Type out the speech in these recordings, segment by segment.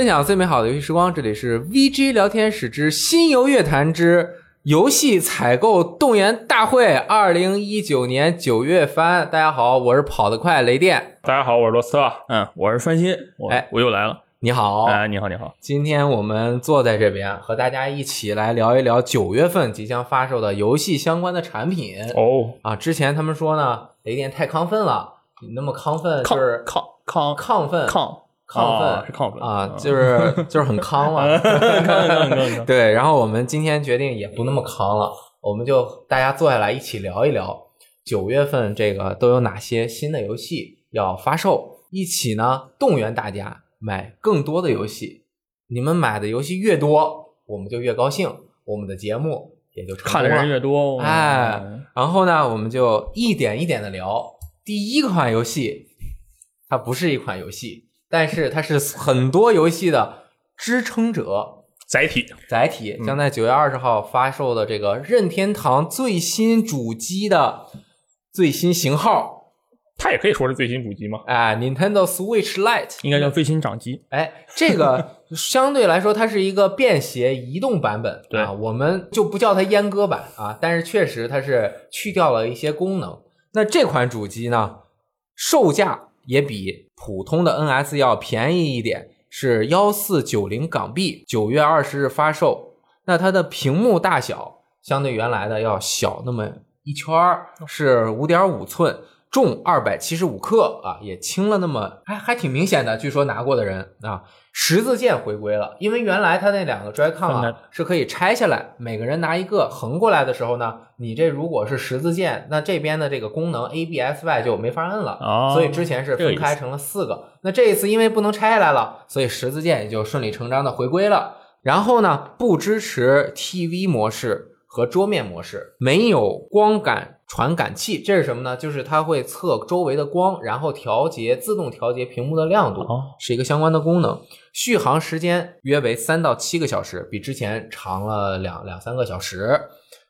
分享最美好的游戏时光，这里是 VG 聊天室之新游乐坛之游戏采购动员大会二零一九年九月番。大家好，我是跑得快雷电。大家好，我是罗斯特。嗯，我是翻新。我哎我又来了。你好，哎，你好，你好。今天我们坐在这边，和大家一起来聊一聊九月份即将发售的游戏相关的产品。哦，啊，之前他们说呢，雷电太亢奋了，你那么亢奋就亢是亢亢亢奋亢亢奋哦是亢奋啊，就是 就是很亢嘛。亢亢亢亢。对，然后我们今天决定也不那么扛了，我们就大家坐下来一起聊一聊九月份这个都有哪些新的游戏要发售，一起呢动员大家买更多的游戏。你们买的游戏越多，我们就越高兴，我们的节目也就看的人。越多，哎，然后呢，我们就一点一点的聊。第一款游戏，它不是一款游戏，但是它是很多游戏的支撑者。载体载体嗯将在九月二十号发售的这个任天堂最新主机的最新型号，它也可以说是最新主机吗，哎，Nintendo Switch Lite，应该叫最新掌机。哎，这个相对来说它是一个便携移动版本，对啊，我们就不叫它阉割版啊，但是确实它是去掉了一些功能。那这款主机呢，售价也比普通的 NS 要便宜一点，是幺四九零港币，九月二十日发售。那它的屏幕大小相对原来的要小那么一圈儿，是五点五寸，重二百七十五克啊，也轻了那么还还挺明显的。据说拿过的人啊，十字键回归了，因为原来它那两个 Joy-Con 分啊是可以拆下来，每个人拿一个。横过来的时候呢，你这如果是十字键，那这边的这个功能 A B S Y 就没法摁了。哦所以之前是分开成了四个。那这一次因为不能拆下来了，所以十字键也就顺理成章的回归了。然后呢，不支持 TV 模式和桌面模式，没有光感传感器，这是什么呢？就是它会测周围的光，然后调节自动调节屏幕的亮度，哦是一个相关的功能。续航时间约为三到七个小时，比之前长了两两三个小时。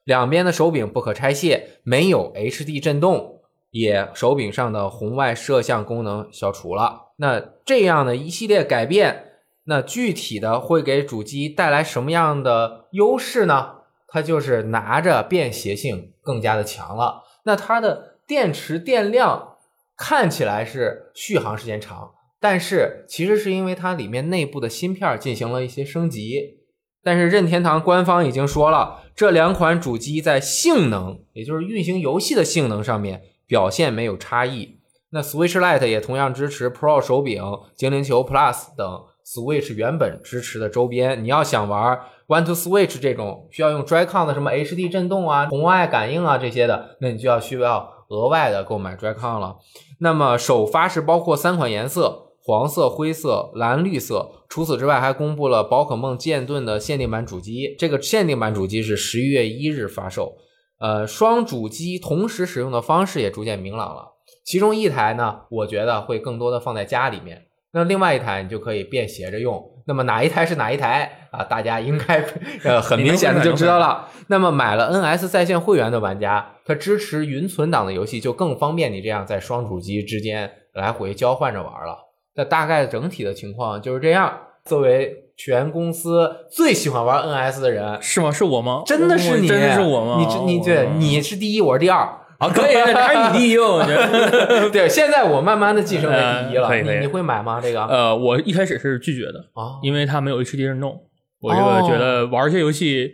两边的手柄不可拆卸，没有 HD 震动，也手柄上的红外摄像功能消除了。那这样的一系列改变，那具体的会给主机带来什么样的优势呢？它就是拿着便携性更加的强了。那它的电池电量看起来是续航时间长，但是其实是因为它里面内部的芯片进行了一些升级。但是任天堂官方已经说了，这两款主机在性能，也就是运行游戏的性能上面表现没有差异。那 Switch Lite 也同样支持 Pro 手柄、精灵球 Plus 等 Switch 原本支持的周边。你要想玩 One to Switch 这种需要用 Joy-Con 的什么 HD 震动啊、红外感应啊这些的，那你就要需要额外的购买 Joy-Con 了。那么首发是包括三款颜色。黄色、灰色、蓝绿色。除此之外，还公布了宝可梦剑盾的限定版主机。这个限定版主机是十一月一日发售。呃，双主机同时使用的方式也逐渐明朗了。其中一台呢，我觉得会更多的放在家里面。那另外一台你就可以便携着用。那么哪一台是哪一台啊？大家应该 呃很明显的就知道了。那么买了 NS 在线会员的玩家，它支持云存档的游戏就更方便你这样在双主机之间来回交换着玩了。那大概整体的情况就是这样。作为全公司最喜欢玩 NS 的人，是吗？是我吗？真的是你，真的是我吗？你这你对你是第一，我是第二。啊，可以，还是你第一，我觉得。对，现在我慢慢的晋升为第一了。呃可以可以你你会买吗？这个呃，我一开始是拒绝的，啊，因为它没有 HD 震动，我这哦个觉得玩一些游戏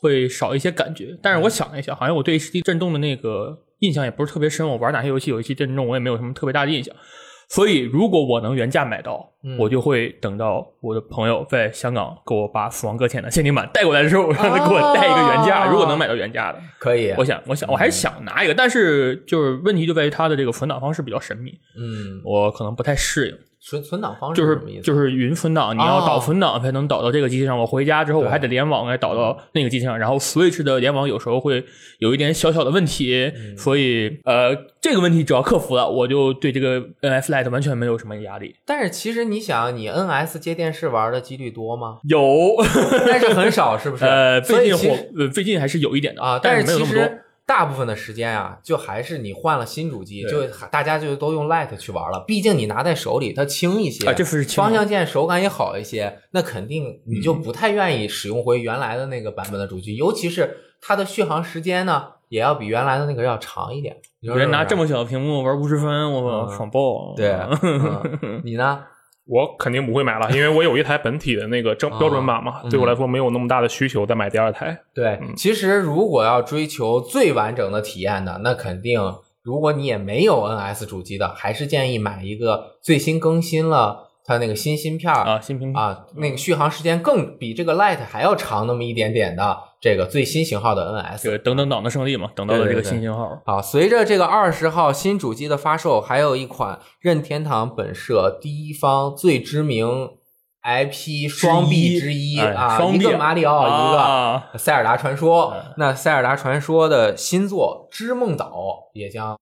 会少一些感觉。但是我想了一想，好像我对 HD 震动的那个印象也不是特别深。我玩哪些游戏有 HD 震动，我也没有什么特别大的印象。所以，如果我能原价买到，嗯我就会等到我的朋友在香港给我把《死亡搁浅》的限定版带过来的时候，让他给我带一个原价。哦如果能买到原价的，可以。我想，我想，我还是想拿一个，但是就是问题就在于它的这个存档方式比较神秘，嗯，我可能不太适应。存存档方式就是？就是云存档，你要哦导存档才能导到这个机器上。我回家之后，我还得联网来导到那个机器上。然后 Switch 的联网有时候会有一点小小的问题，嗯所以呃，这个问题只要克服了，我就对这个 NS Lite 完全没有什么压力。但是其实你想，你 NS 接电视玩的几率多吗？有，但是很少，是不是？呃，最近火，呃，最近还是有一点的啊，但是其没有那么多实。大部分的时间啊，就还是你换了新主机，就对大家就都用 Lite 去玩了。毕竟你拿在手里，它轻一些，啊这是轻方向键手感也好一些，那肯定你就不太愿意使用回原来的那个版本的主机，尤其是它的续航时间呢，也要比原来的那个要长一点。你说是不是人拿这么小的屏幕玩五十分，我嗯爽爆！对，嗯 你呢？我肯定不会买了，因为我有一台本体的那个正啊标准版嘛，嗯对我来说没有那么大的需求再买第二台。对，其实如果要追求最完整的体验的，那肯定，如果你也没有 NS 主机的，还是建议买一个最新更新了它那个新芯片儿啊，新屏啊，那个续航时间更比这个 Lite 还要长那么一点点的这个最新型号的 NS。这个等等党的胜利嘛，等到了这个新型号。好，随着这个二十号新主机的发售，还有一款任天堂本社第一方最知名 IP 双臂之一哎啊，一个马里奥，一个啊塞尔达传说哎。那塞尔达传说的新作《织梦岛》也将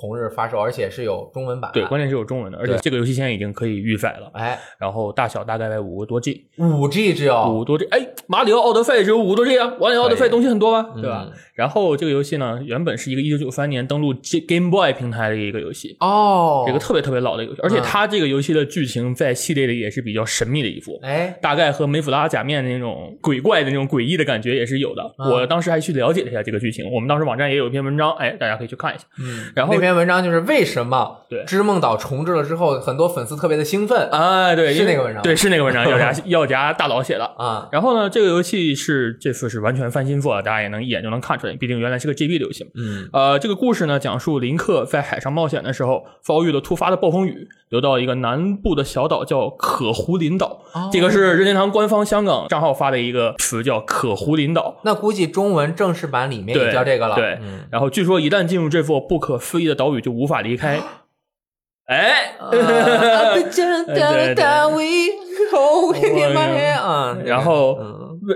同日发售，而且是有中文版。对，关键是有中文的，而且这个游戏现在已经可以预载了，哎，然后大小大概在五个多 G，五 G 只有五多 G。哎，马里奥奥德赛只有五多 G 啊，马里奥奥德赛东西很多吧，嗯对吧？然后这个游戏呢，原本是一个一九九三年登陆 Game Boy 平台的一个游戏。哦，一个特别特别老的游戏，而且嗯它这个游戏的剧情在系列里也是比较神秘的一幅，哎，大概和梅弗拉假面的那种鬼怪的那种诡异的感觉也是有的。嗯我当时还去了解了一下这个剧情，我们当时网站也有一篇文章，哎，大家可以去看一下。嗯，然后那篇文章就是为什么对织梦岛重置了之后，很多粉丝特别的兴奋哎，对，是那个文章对，是那个文章，药家药家大佬写的。啊，然后呢，这个游戏是这次是完全翻新做的，大家也能一眼就能看出来，毕竟原来是个 GB 的游戏嘛。嗯呃，这个故事呢，讲述林克在海上冒险的时候，遭遇了突发的暴风雨，流到一个南部的小岛叫可湖林岛。哦这个是任天堂官方香港账号发的一个词，叫可湖林岛。那估计中文正式版里面也，叫这个了。对，嗯然后据说一旦进入这座不可思议的岛屿，就无法离开。哎，啊被真对对的 we hold it in my hand 啊，然后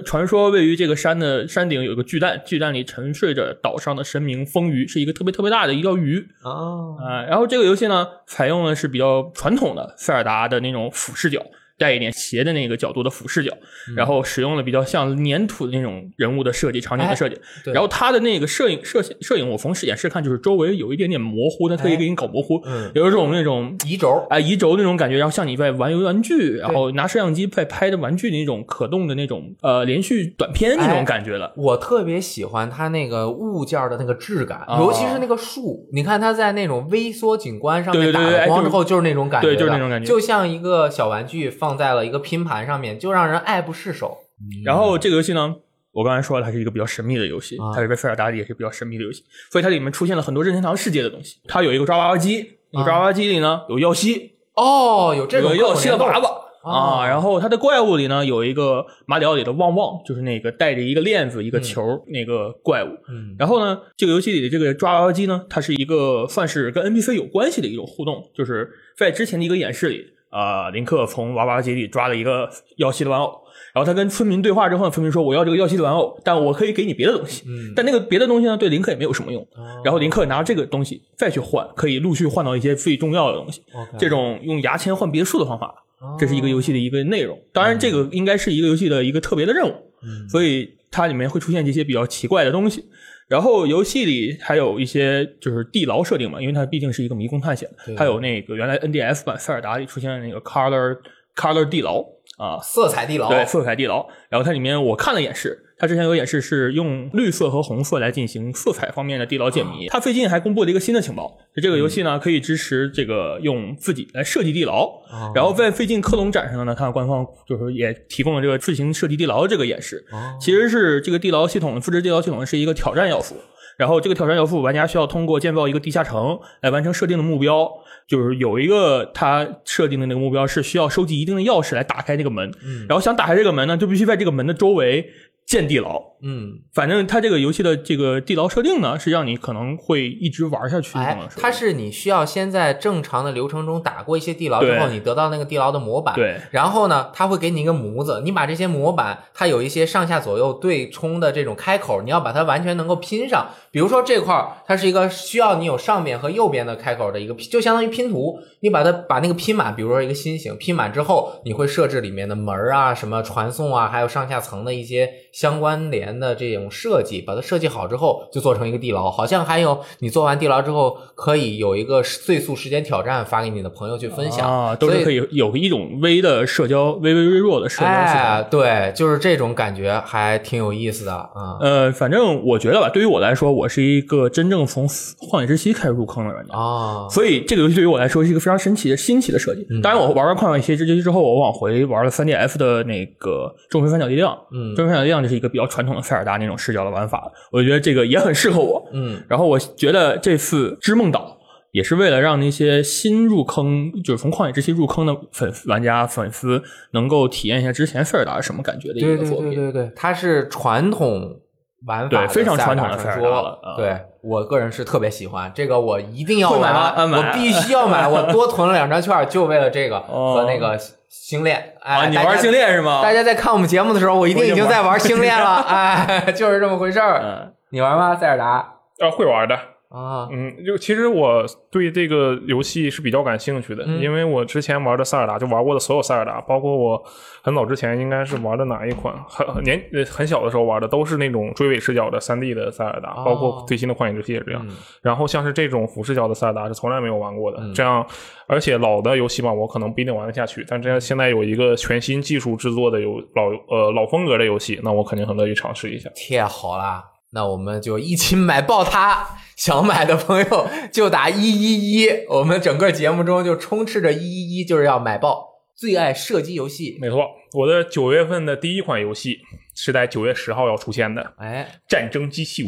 传说位于这个山的山顶有个巨蛋，巨蛋里沉睡着岛上的神明风鱼，是一个特别特别大的一条鱼。哦，啊、然后这个游戏呢，采用的是比较传统的塞尔达的那种俯视角。带一点斜的那个角度的俯视角，嗯然后使用了比较像粘土的那种人物的设计、场景的设计。然后它的那个摄影摄摄影，我从演示看就是周围有一点点模糊，它特意给你搞模糊，嗯有一种那种移轴哎，移轴那种感觉，然后像你在玩游玩具，然后拿摄像机在拍的玩具的那种可动的那种呃连续短片那哎种感觉了。我特别喜欢它那个物件的那个质感，哦尤其是那个树。你看它在那种微缩景观上面对对打光之后，就是那种感觉，对就是那种感觉就像一个小玩具放在了一个拼盘上面，就让人爱不释手。然后这个游戏呢，我刚才说了，它是一个比较神秘的游戏，啊它是在塞尔达里也是比较神秘的游戏，所以它里面出现了很多任天堂世界的东西。它有一个抓娃娃机，那个抓娃娃机里呢有耀西，哦，有这个有耀西的娃娃。哦啊，然后它的怪物里呢有一个马里奥里的旺旺，就是那个带着一个链子、一个球、那个怪物。嗯然后呢，这个游戏里的这个抓娃娃机呢，它是一个算是跟 NPC 有关系的一种互动，就是在之前的一个演示里，啊、林克从娃娃机里抓了一个耀西的玩偶，然后他跟村民对话之后，村民说我要这个耀西的玩偶，但我可以给你别的东西，嗯但那个别的东西呢，对林克也没有什么用。哦然后林克拿这个东西再去换，可以陆续换到一些最重要的东西。这种用牙签换别墅的方法，哦这是一个游戏的一个内容。当然，这个应该是一个游戏的一个特别的任务，嗯所以它里面会出现这些比较奇怪的东西。然后游戏里还有一些就是地牢设定嘛，因为它毕竟是一个迷宫探险对，还有那个原来 NDS 版塞尔达里出现的那个 Color Color 地牢啊，色彩地牢，对，色彩地牢。然后它里面我看了演示，它之前有演示是用绿色和红色来进行色彩方面的地牢解谜。它最近还公布了一个新的情报，就这个游戏呢可以支持这个用自己来设计地牢。哦然后在最近科隆展上呢，它官方就是也提供了这个自行设计地牢这个演示。哦其实是这个地牢系统，复制地牢系统是一个挑战要素。然后这个挑战要素，玩家需要通过建造一个地下城来完成设定的目标。就是有一个他设定的那个目标是需要收集一定的钥匙来打开这个门，嗯然后想打开这个门呢，就必须在这个门的周围建地牢。嗯，反正它这个游戏的这个地牢设定呢，是让你可能会一直玩下去。可哎它是你需要先在正常的流程中打过一些地牢之后，你得到那个地牢的模板，对然后呢，它会给你一个模子，你把这些模板，它有一些上下左右对冲的这种开口，你要把它完全能够拼上。比如说这块儿，它是一个需要你有上边和右边的开口的一个拼，就相当于拼图，你把它把那个拼满，比如说一个心形拼满之后，你会设置里面的门儿啊、什么传送啊，还有上下层的一些相关联的这种设计，把它设计好之后，就做成一个地牢。好像还有你做完地牢之后，可以有一个最速时间挑战发给你的朋友去分享，啊，都是可以有一种微的社交，微微微弱的社交。哎，对，就是这种感觉还挺有意思的啊。呃，反正我觉得吧，对于我来说，我是一个真正从《旷野之息》开始入坑的玩家。啊，所以这个游戏对于我来说是一个非常神奇的新奇的设计。嗯当然，我玩完《旷野之息》之后，我往回玩了 3DF 的那个《众神三角力量》。嗯众神三角力量就是一个比较传统的塞尔达那种视角的玩法，我觉得这个也很适合我。嗯然后我觉得这次《织梦岛》也是为了让那些新入坑，就是从旷野之息入坑的粉丝玩家粉丝能够体验一下之前塞尔达是什么感觉的一个作品。对对对，它是传统玩法对非常传统的塞尔达了啊对我个人是特别喜欢这个，我一定要会买吗啊我必须要买，我多囤了两张券，就为了这个哦和那个星链。哎，啊，你玩星链是吗？大家在看我们节目的时候，我一定已经在玩星链了，哎，就是这么回事儿。嗯，你玩吗？塞尔达呃，会玩的。啊？嗯，就其实我对这个游戏是比较感兴趣的，嗯因为我之前玩的塞尔达，就玩过的所有塞尔达，包括我很早之前应该是玩的哪一款，很很年呃很小的时候玩的，都是那种追尾视角的三 D 的塞尔达，哦包括最新的旷野之息也是这样。嗯然后像是这种俯视角的塞尔达是从来没有玩过的，嗯这样而且老的游戏嘛，我可能不一定玩得下去，但这样现在有一个全新技术制作的有老呃老风格的游戏，那我肯定很乐意尝试一下。太好啦！那我们就一起买爆它！想买的朋友就打一一一，我们整个节目中就充斥着一一一，就是要买爆最爱射击游戏。没错，我的九月份的第一款游戏是在九月十号要出现的《哎，战争机器五》。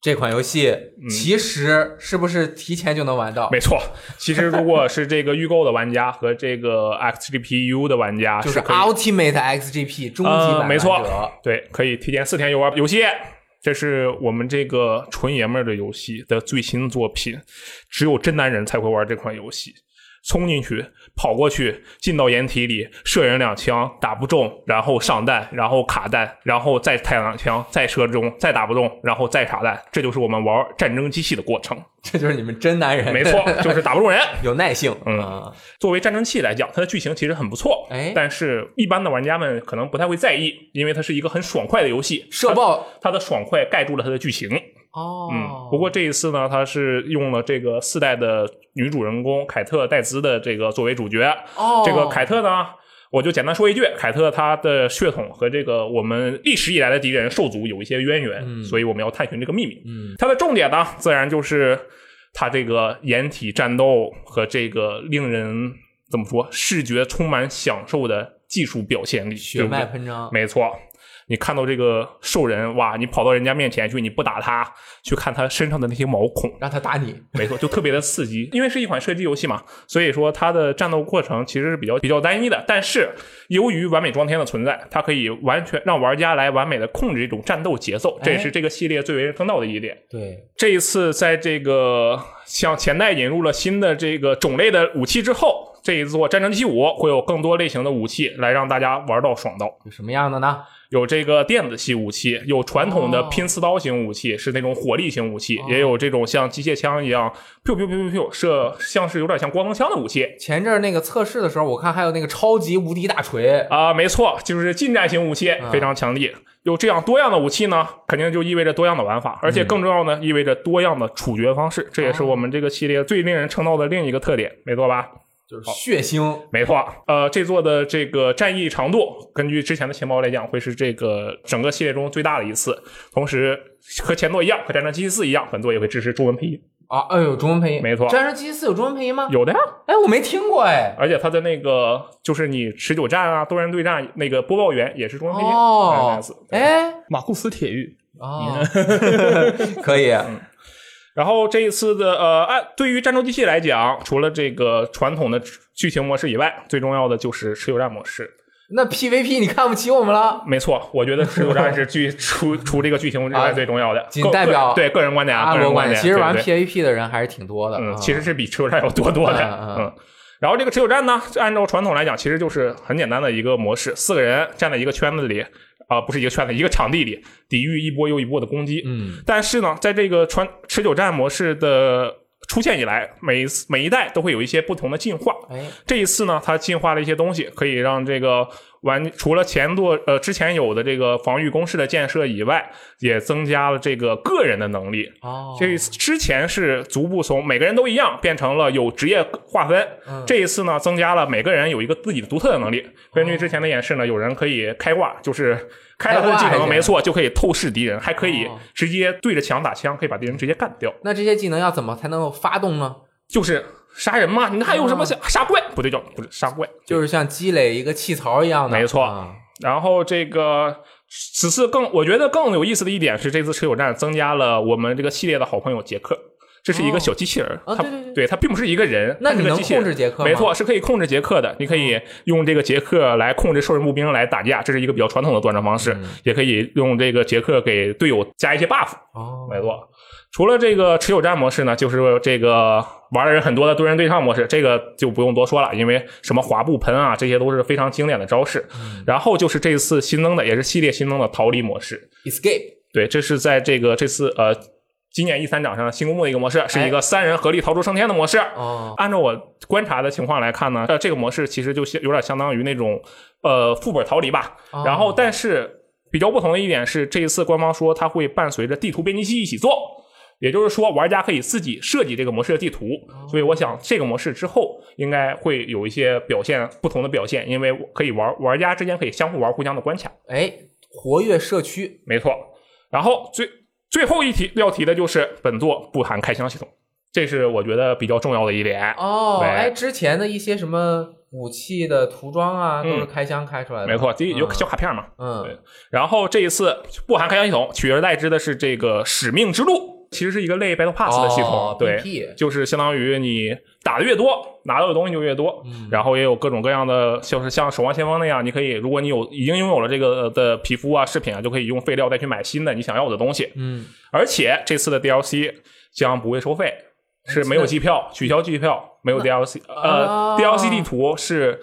这款游戏其实是不是提前就能玩到？没错，其实如果是这个预购的玩家和这个 XGPU 的玩家，就是 Ultimate XGP 终极版呃，没错，对，可以提前四天游玩游戏。这是我们这个纯爷们的游戏的最新作品，只有真男人才会玩这款游戏。冲进去，跑过去，进到掩体里，射人两枪，打不中，然后上弹，然后卡弹，然后再开两枪，再射中，再打不中，然后再卡弹，这就是我们玩战争机器的过程。这就是你们真男人，没错，就是打不中人。有耐性。嗯啊作为战争器来讲，它的剧情其实很不错，哎但是一般的玩家们可能不太会在意，因为它是一个很爽快的游戏，射爆它的爽快盖住了它的剧情。哦，嗯，不过这一次呢，他是用了这个四代的女主人公凯特戴兹的这个作为主角。哦，这个凯特呢，我就简单说一句，凯特她的血统和这个我们历史以来的敌人兽族有一些渊源，嗯所以我们要探寻这个秘密。嗯它的重点呢，自然就是它这个掩体战斗和这个令人怎么说，视觉充满享受的技术表现力，血脉喷张，没错，你看到这个兽人，哇，你跑到人家面前去，你不打他，去看他身上的那些毛孔，让他打你。没错，就特别的刺激。因为是一款射击游戏嘛，所以说它的战斗过程其实是比较比较单一的。但是由于完美装填的存在，它可以完全让玩家来完美的控制这种战斗节奏，这也是这个系列最为人称道的一点。对，这一次在这个向前代引入了新的这个种类的武器之后，这一座战争机五会有更多类型的武器来让大家玩到爽到。有什么样的呢？有这个电子系武器，有传统的哦。拼刺刀型武器，是那种火力型武器，也有这种像机械枪一样 “biu biu biu biu biu” 射，像是有点像光能枪的武器。前阵儿那个测试的时候，我看还有那个超级无敌大锤，啊、没错，就是近战型武器，非常强力。有这样多样的武器呢，肯定就意味着多样的玩法，而且更重要呢，意味着多样的处决方式，这也是我们这个系列最令人称道的另一个特点，没错吧？就是血腥。没错，呃，这座的这个战役长度，根据之前的情报来讲，会是这个整个系列中最大的一次。同时，和前作一样，和战争机器四一样，本作也会支持中文配音。啊，哎呦，中文配音，没错战争机器四有中文配音吗？有的呀，哎，我没听过哎。而且它的那个就是你持久战啊、多人对战那个播报员也是中文配音。哦哎，马库斯铁玉，啊，可以，然后这一次的呃，按对于战斗机器来讲，除了这个传统的剧情模式以外，最重要的就是持久战模式。那 PVP 你看不起我们了？没错，我觉得持久战是剧 除除这个剧情之外最重要的，仅代表个对个人观点啊，个人观点。其实玩 PVP 的人还是挺多的。嗯，啊其实是比持久战要多多的。嗯，然后这个持久战呢，按照传统来讲，其实就是很简单的一个模式，四个人站在一个圈子里，啊、不是一个圈子，一个场地里，抵御一波又一波的攻击。嗯，但是呢，在这个传持久战模式的出现以来，每一次每一代都会有一些不同的进化。哎，这一次呢，它进化了一些东西，可以让这个玩除了前作呃之前有的这个防御工事的建设以外，也增加了这个个人的能力。哦，这一次之前是逐步从每个人都一样变成了有职业划分，嗯这一次呢增加了每个人有一个自己的独特的能力。根据之前的演示呢，有人可以开挂，就是开了他的技能，没错，就可以透视敌人，还可以哦直接对着墙打枪，可以把敌人直接干掉。那这些技能要怎么才能够发动呢？就是杀人嘛，你还有什么想？杀怪？不对，叫不是杀怪，就是像积累一个气槽一样的，没错。啊然后这个此次更我觉得更有意思的一点是，这次持久战增加了我们这个系列的好朋友杰克。这是一个小机器人，它哦对它并不是一个人，那你能控制杰克没错，是可以控制杰克的。你可以用这个杰克来控制兽人步兵来打架，这是一个比较传统的作战方式。嗯。也可以用这个杰克给队友加一些 buff。哦，没错，除了这个持久战模式呢，就是这个玩的人很多的多人对抗模式，这个就不用多说了，因为什么滑步喷啊，这些都是非常经典的招式。嗯然后就是这次新增的，也是系列新增的逃离模式。，escape，对，这是在这个这次呃今年 E 三展上新公布的一个模式，是一个三人合力逃出升天的模式。哦，按照我观察的情况来看呢，呃，这个模式其实就有点相当于那种呃副本逃离吧。哦然后，但是比较不同的一点是，这一次官方说它会伴随着地图编辑器一起做，也就是说，玩家可以自己设计这个模式的地图。所以，我想这个模式之后应该会有一些表现不同的表现，因为可以玩玩家之间可以相互玩互相的关卡。哎，活跃社区，没错。然后最最后一题要提的就是本作不含开箱系统，这是我觉得比较重要的一点。哦，对哎，之前的一些什么武器的涂装啊，嗯都是开箱开出来的，没错，第一有嗯小卡片嘛。嗯对然后这一次不含开箱系统，取而代之的是这个使命之路，其实是一个类 Battle Pass 的系统，哦对 BP 就是相当于你打的越多，拿到的东西就越多。嗯然后也有各种各样的，就是像守望先锋那样，你可以，如果你有已经拥有了这个的皮肤啊、饰品啊，就可以用废料再去买新的你想要的东西。嗯，而且这次的 DLC 将不会收费，是没有机票，取消机票，没有 DLC。呃哦，DLC 地图是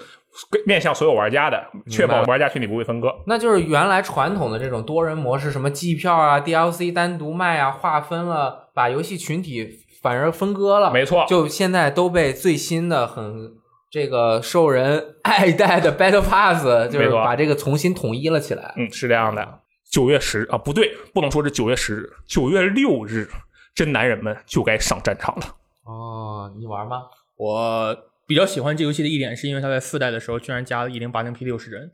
面向所有玩家的，确保玩家群体不会分割。那就是原来传统的这种多人模式，什么季票啊、DLC 单独卖啊，划分了，把游戏群体反而分割了，没错就现在都被最新的很这个受人爱戴的 Battle Pass，就是把这个重新统一了起来。嗯，是这样的。九月十啊，不对，不能说是九月十日，九月六日，真男人们就该上战场了。哦，你玩吗？我比较喜欢这游戏的一点，是因为它在四代的时候居然加了一零八零 P 六十帧，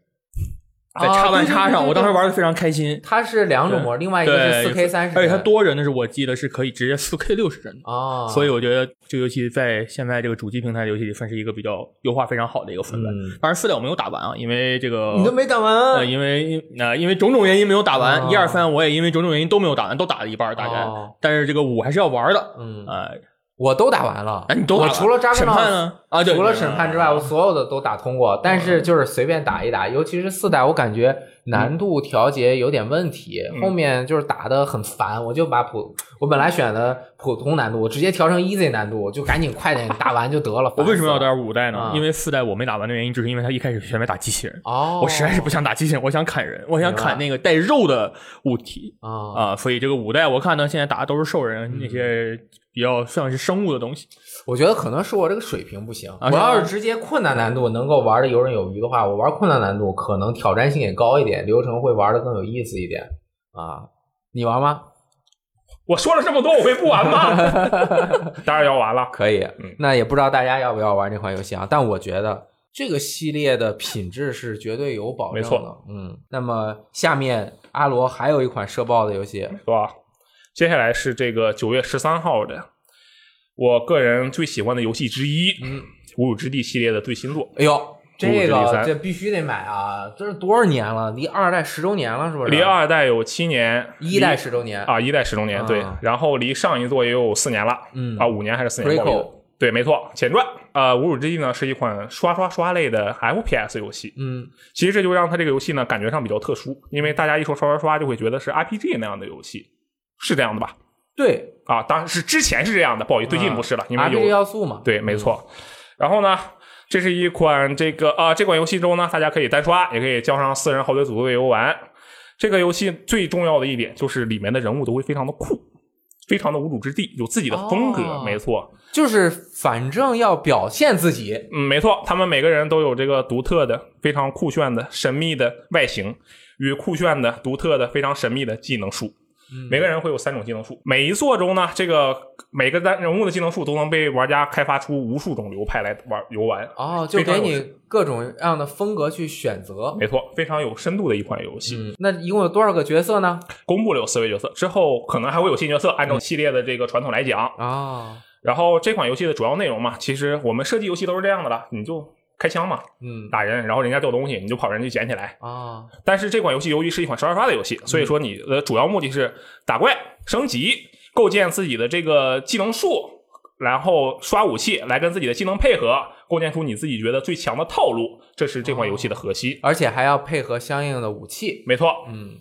在啊插板插上，我当时玩的非常开心。它是两种模，另外一个是对四 K 三十，而且它多人的是我记得是可以直接四 K 六十帧的，哦，所以我觉得这个游戏在现在这个主机平台的游戏里算是一个比较优化非常好的一个分类。嗯当然四代我没有打完啊，因为这个你都没打呃，完，因为呃，因为种种原因没有打完，哦一二三我也因为种种原因都没有打完，都打了一半大概，哦但是这个五还是要玩的，嗯，呃，我都打完了。哎，你都打我除了扎克审闹判呢？啊，除了审判之外，我所有的都打通过，但是就是随便打一打，尤其是四代，我感觉难度调节有点问题，嗯后面就是打的很烦，我就把普我本来选的普通难度，我直接调成 easy 难度，我就赶紧快点打完就得了。我为什么要打五代呢？啊因为四代我没打完的原因，就是因为他一开始全没打机器人。哦，我实在是不想打机器人，我想砍人，我想砍那个带肉的物体啊啊、所以这个五代我看呢，现在打的都是兽人那些比较像是生物的东西。我觉得可能是我这个水平不行。啊我要是直接困难难度能够玩的游刃有余的话，我玩困难难度可能挑战性也高一点，流程会玩的更有意思一点啊。你玩吗？我说了这么多，我会不玩吗？当然要玩了。可以嗯，那也不知道大家要不要玩这款游戏啊？但我觉得这个系列的品质是绝对有保证的。没错，嗯。那么下面阿罗还有一款社爆的游戏，是吧？接下来是这个九月十三号的，我个人最喜欢的游戏之一，嗯，《无主之地》系列的最新作，哎呦，这个这必须得买啊！这是多少年了？离二代十周年了，是不是？离二代有七年，一代十周年，啊，一代十周年，对。啊，然后离上一座也有四年了，嗯。啊，五年还是四年对，没错，前传。呃，《无主之地》呢是一款刷刷刷类的 FPS 游戏，嗯。其实这就让它这个游戏呢感觉上比较特殊，因为大家一说刷刷刷就会觉得是 RPG 那样的游戏，是这样的吧？对啊，当然是之前是这样的，不好意思，最近不是了，因为有要素嘛。对，没错。然后呢，这是一款这个啊，这款游戏中呢，大家可以单刷，也可以叫上四人好队组队游玩。这个游戏最重要的一点就是里面的人物都会非常的酷，非常的无主之地，有自己的风格，哦没错。就是反正要表现自己，嗯，没错，他们每个人都有这个独特的、非常酷炫的、神秘的外形与酷炫的、独特的、非常神秘的技能树。每个人会有三种技能树，每一座中呢，这个每个单人物的技能树都能被玩家开发出无数种流派来玩游玩。哦，就给你各种各样的风格去选择。没错，非常有深度的一款游戏。嗯，那一共有多少个角色呢？公布了有四位角色，之后可能还会有新角色，按照系列的这个传统来讲。啊，然后这款游戏的主要内容嘛，其实我们设计游戏都是这样的了，你就开枪嘛，嗯打人，然后人家掉东西，你就跑人去捡起来。啊，但是这款游戏由于是一款刷刷刷的游戏，所以说你的主要目的是打怪、升级、构建自己的这个技能树，然后刷武器来跟自己的技能配合，构建出你自己觉得最强的套路，这是这款游戏的核心。而且还要配合相应的武器。没错，嗯，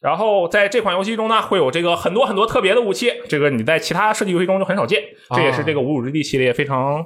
然后在这款游戏中呢，会有这个很多很多特别的武器，这个你在其他射击游戏中就很少见，这也是这个无主之地系列非常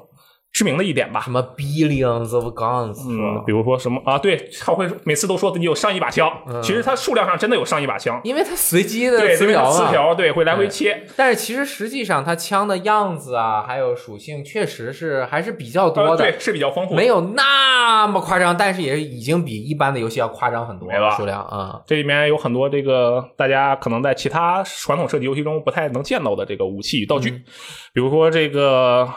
知名的一点吧。什么 billions of guns，嗯，比如说什么啊？对，他会每次都说自己有上一把枪，嗯其实它数量上真的有上一把枪。因为它随机的对，词条嘛。词条对会来回切，但是其实实际上它枪的样子啊，还有属性，确实是还是比较多的。呃对，是比较丰富。没有那么夸张，但是也已经比一般的游戏要夸张很多了，数量啊、这里面有很多这个大家可能在其他传统射击游戏中不太能见到的这个武器与道具，嗯比如说这个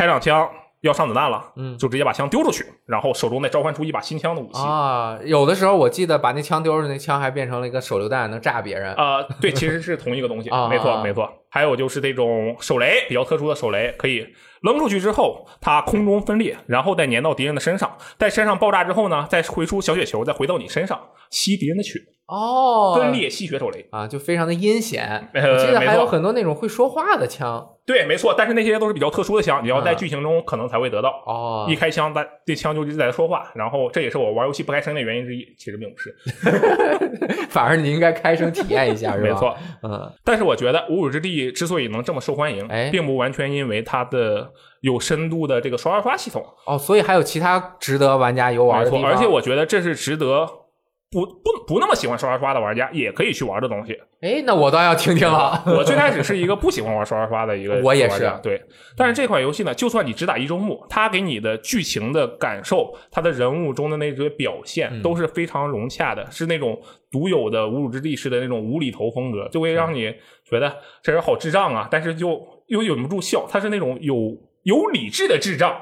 开上枪要上子弹了，嗯就直接把枪丢出去，然后手中再召唤出一把新枪的武器。啊，有的时候我记得把那枪丢出去，那枪还变成了一个手榴弹，能炸别人。啊、对，其实是同一个东西，啊没错啊没错。还有就是这种手雷，比较特殊的手雷，可以扔出去之后，它空中分裂，然后再粘到敌人的身上，在身上爆炸之后呢，再回出小雪球，再回到你身上，吸敌人的血，哦，分裂吸血手雷。啊，就非常的阴险。呃我记得还有很多那种会说话的枪对，没错，但是那些都是比较特殊的枪，你要在啊剧情中可能才会得到。哦一，开枪，但这枪就一直在说话，然后这也是我玩游戏不开声的原因之一。其实并不是，反而你应该开声体验一下，是吧？没错。嗯，但是我觉得《无主之地》之所以能这么受欢迎，哎并不完全因为它的有深度的这个刷刷刷系统，哦，所以还有其他值得玩家游玩。的地方。而且我觉得这是值得不不不那么喜欢刷刷刷的玩家也可以去玩的东西。哎，那我倒要听听了。我最开始是一个不喜欢玩刷刷刷的一个，我也是对。但是这款游戏呢，就算你只打一周目，它给你的剧情的感受，它的人物中的那些表现嗯都是非常融洽的，是那种独有的无辱之地式的那种无厘头风格，就会让你觉得这人好智障啊，但是就又忍不住笑。他是那种有有理智的智障，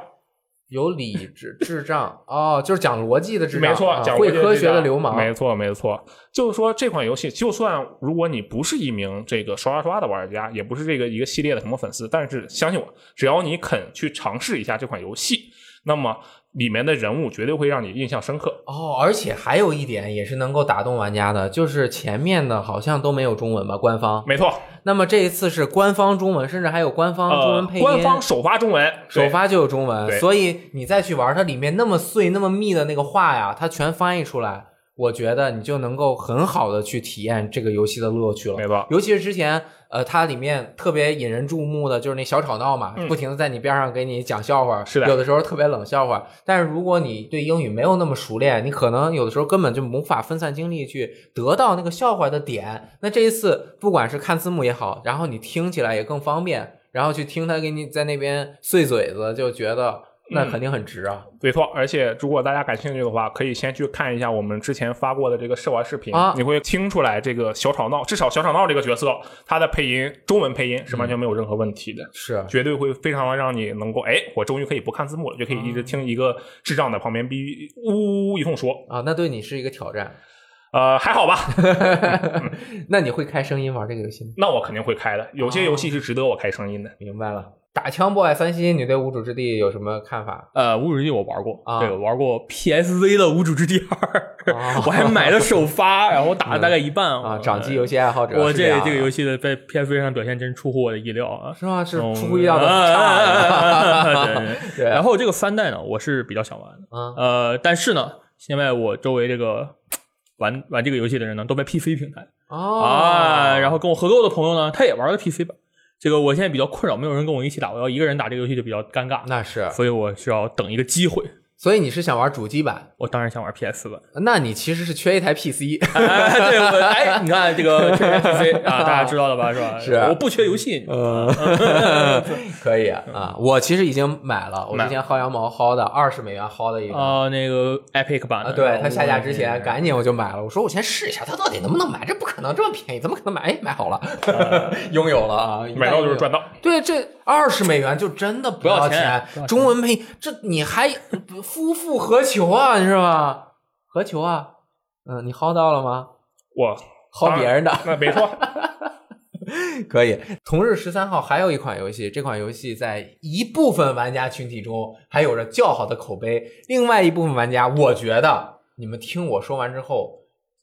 有理智智障哦，就是讲逻辑的智障，没错，啊讲会科学的流氓，没错没错。就是说这款游戏，就算如果你不是一名这个刷刷刷的玩家，也不是这个一个系列的什么粉丝，但是相信我，只要你肯去尝试一下这款游戏，那么里面的人物绝对会让你印象深刻。哦，而且还有一点也是能够打动玩家的，就是前面的好像都没有中文吧，官方。没错，那么这一次是官方中文，甚至还有官方中呃文配，音，官方首发中文，首发就有中文，所以你再去玩它里面那么碎、那么密的那个话呀，它全翻译出来，我觉得你就能够很好的去体验这个游戏的乐趣了。没错，尤其是之前，呃，它里面特别引人注目的就是那小吵闹嘛，嗯不停的在你边上给你讲笑话，是的有的时候特别冷笑话。但是如果你对英语没有那么熟练，你可能有的时候根本就无法分散精力去得到那个笑话的点。那这一次，不管是看字幕也好，然后你听起来也更方便，然后去听他给你在那边碎嘴子，就觉得那嗯肯定很值啊。没错，而且如果大家感兴趣的话，可以先去看一下我们之前发过的这个试玩视频，啊你会听出来这个小吵闹，至少小吵闹这个角色，他的配音中文配音是完全没有任何问题的。是，绝对会非常的让你能够，哎，我终于可以不看字幕了，就可以一直听一个智障在旁边逼呜呜呜一通说。啊，那对你是一个挑战。呃，还好吧，那你会开声音玩这个游戏吗？那我肯定会开的。有些游戏是值得我开声音的。明白了。打枪 boy 三星，你对无主之地有什么看法？呃，无主之地我玩过，啊对，我玩过 PSV 的无主之地二，哦 我还买了首发，然后打了大概一半啊，掌机游戏爱好者，我这这个游戏的在 PSV 上表现真出乎我的意料啊！是吗？是嗯出乎意料的啊差。对然后这个三代呢，我是比较想玩的，啊呃，但是呢，现在我周围这个玩玩这个游戏的人呢，都在 PC 平台哦啊，然后跟我合作的朋友呢，他也玩了 PC 版。这个我现在比较困扰，没有人跟我一起打，我要一个人打这个游戏就比较尴尬，那是所以我需要等一个机会。所以你是想玩主机版？我当然想玩 PS 版。那你其实是缺一台 PC。哎，对，我哎，你看这个 缺台 PC 啊，大家知道了吧？是吧？是我不缺游戏。呃，可以啊，我其实已经买了，我之前薅羊毛薅的二十美元薅的一个。啊，那个 Epic 版的，啊，对它下架之前，赶紧我就买了。我说我先试一下，它到底能不能买？这不可能这么便宜，怎么可能买？哎，买好了，拥有了啊！买到就是赚到。对，这二十美元就真的不要钱钱。中文配这你还夫复何求啊？你是吗？何求啊？嗯，你薅到了吗？我薅别人的，那没错。可以。同日十三号还有一款游戏，这款游戏在一部分玩家群体中还有着较好的口碑，另外一部分玩家，我觉得你们听我说完之后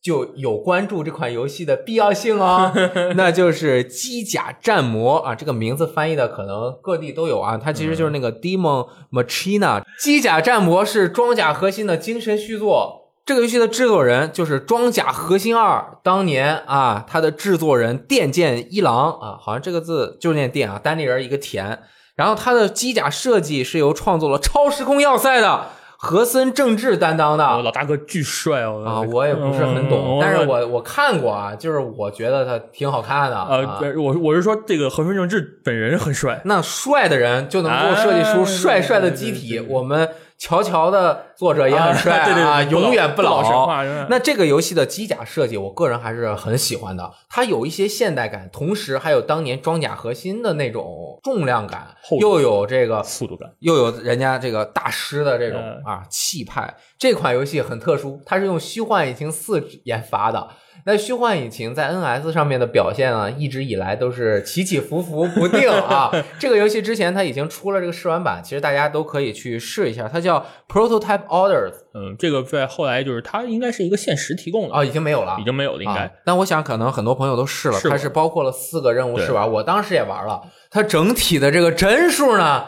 就有关注这款游戏的必要性哦。那就是《机甲战魔》啊，这个名字翻译的可能各地都有啊，它其实就是那个 Demon Machina。《机甲战魔》是装甲核心的精神续作。这个游戏的制作人就是《装甲核心二》当年啊，它的制作人电剑一郎啊，好像这个字就是念电啊，单立人一个田。然后它的机甲设计是由创作了《超时空要塞》的和森正治担当的。哦老大哥巨帅哦！啊，我也不是很懂，嗯但是我我看过啊，就是我觉得他挺好看的。呃我我是说这个和森正治本人很帅。那帅的人就能够设计出啊帅帅的机体。我们乔乔的作者也很帅啊永远不老那这个游戏的机甲设计，我个人还是很喜欢的。它有一些现代感，同时还有当年装甲核心的那种重量感又有这个速度感，又有人家这个大师的这种嗯啊气派。这款游戏很特殊，它是用虚幻引擎四研发的。那虚幻引擎在 NS 上面的表现啊，一直以来都是起起伏伏不定啊。这个游戏之前它已经出了这个试玩版，其实大家都可以去试一下，它叫 Prototype Orders 嗯，这个在后来就是它应该是一个限时提供的，啊，已经没有了，已经没有了，应啊该。但我想可能很多朋友都试了，它是包括了四个任务试玩，我当时也玩了，它整体的这个帧数呢，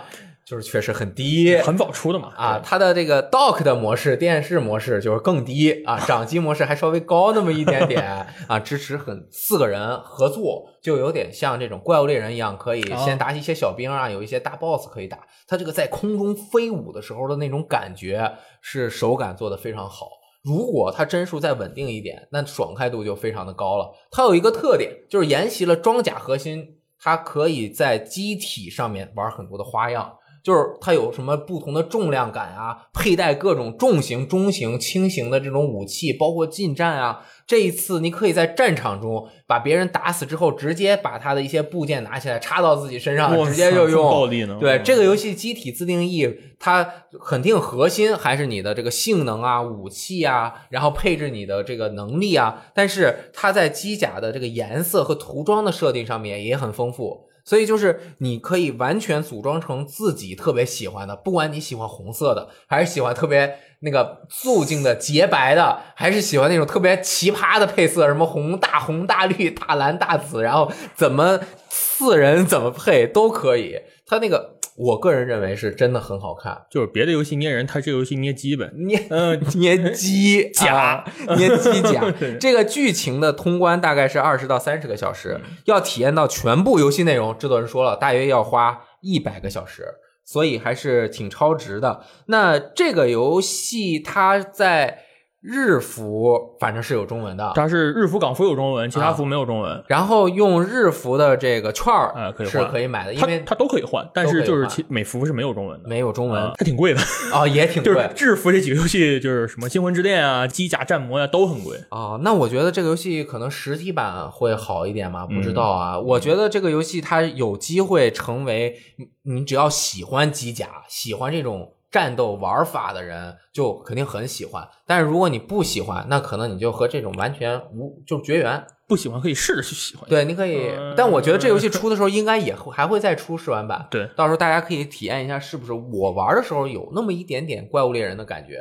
就是确实很低，很早出的嘛啊，，它的这个 dock 的模式、电视模式就是更低啊，掌机模式还稍微高那么一点点啊，支持很四个人合作，就有点像这种怪物猎人一样，可以哦先打一些小兵啊，有一些大 boss 可以打。它这个在空中飞舞的时候的那种感觉，是手感做的非常好。如果它帧数再稳定一点，那爽快度就非常的高了。它有一个特点，就是沿袭了装甲核心，它可以在机体上面玩很多的花样。就是它有什么不同的重量感啊，佩戴各种重型、中型、轻型的这种武器，包括近战啊。这一次你可以在战场中把别人打死之后，直接把他的一些部件拿起来插到自己身上，直接就用。暴力呢？对嗯这个游戏机体自定义，它肯定核心还是你的这个性能啊、武器啊，然后配置你的这个能力啊。但是它在机甲的这个颜色和涂装的设定上面也很丰富，所以就是你可以完全组装成自己特别喜欢的，不管你喜欢红色的，还是喜欢特别那个素净的洁白的，还是喜欢那种特别奇葩的配色，什么红大红大绿大蓝大紫，然后怎么四人怎么配都可以。它那个，我个人认为是真的很好看。就是别的游戏捏人，它这个游戏捏基本。捏嗯 捏机甲啊捏机甲。这个剧情的通关大概是二十到三十个小时，要体验到全部游戏内容，制作人说了，大约要花一百个小时，所以还是挺超值的。那这个游戏它在日服反正是有中文的，它是日服、港服有中文，其他啊服没有中文。然后用日服的这个券儿是啊可以换可以买的，因为它都可以换，但是就是其美服是没有中文的，没有中文啊还挺贵的。哦，也挺贵 就是。日服这几个游戏，就是什么《星魂之恋》啊、《机甲战魔》呀，都很贵。啊，那我觉得这个游戏可能实体版会好一点吗？不知道嗯啊。我觉得这个游戏它有机会成为你你只要喜欢机甲、喜欢这种战斗玩法的人，就肯定很喜欢。但是如果你不喜欢，那可能你就和这种完全无就绝缘。不喜欢可以试着去喜欢。对，你可以嗯，但我觉得这游戏出的时候应该也会还会再出试玩版。对，到时候大家可以体验一下，是不是我玩的时候有那么一点点怪物猎人的感觉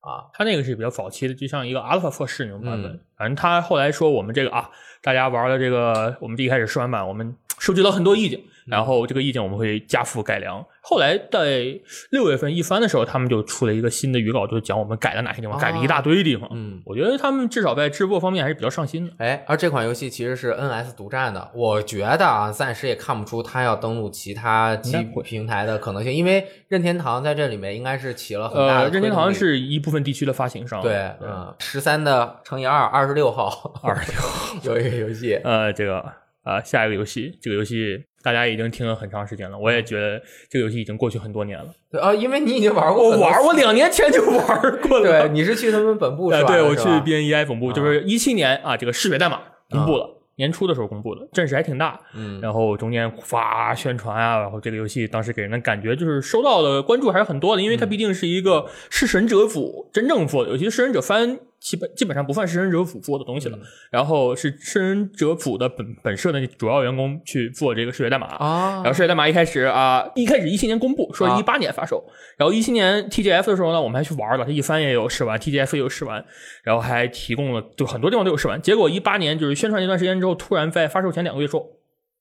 啊？它那个是比较早期的，就像一个阿尔法测试那种版本。嗯反正他后来说我们这个啊，大家玩的这个，我们第一开始试玩版，我们收集到很多意见，然后这个意见我们会加附改良。后来在六月份一番的时候，他们就出了一个新的预告，就是讲我们改了哪些地方，啊改了一大堆地方。嗯，我觉得他们至少在制作方面还是比较上心的。哎，而这款游戏其实是 NS 独占的，我觉得啊，暂时也看不出它要登陆其他基应该不会平台的可能性，因为任天堂在这里面应该是起了很大的呃，任天堂是一部分地区的发行商。对，嗯，十三的乘以二，二十六号，二十六。有一个游戏，呃，这个啊、下一个游戏，这个游戏大家已经听了很长时间了，我也觉得这个游戏已经过去很多年了。对啊，因为你已经玩过我玩，我两年前就玩过了。对，你是去他们本部是呃，吧？对我去是吧 BNEI 总部，就是一七年啊，这个视觉代码公布了，年初的时候公布的，阵势还挺大。嗯，然后中间发宣传啊，然后这个游戏当时给人的感觉就是收到的关注还是很多的，因为它毕竟是一个弑神者府真正做的游戏，弑神者番基本基本上不算是人者府做的东西了，然后是弑神者府的本本社的主要员工去做这个视觉代码。啊然后，视觉代码一开始啊，一开始一七年公布，说是一八年发售。然后一七年 TGF 的时候呢，我们还去玩了，它一番也有试玩，TGF 也有试玩，然后还提供了，就很多地方都有试玩。结果一八年就是宣传一段时间之后，突然在发售前两个月说，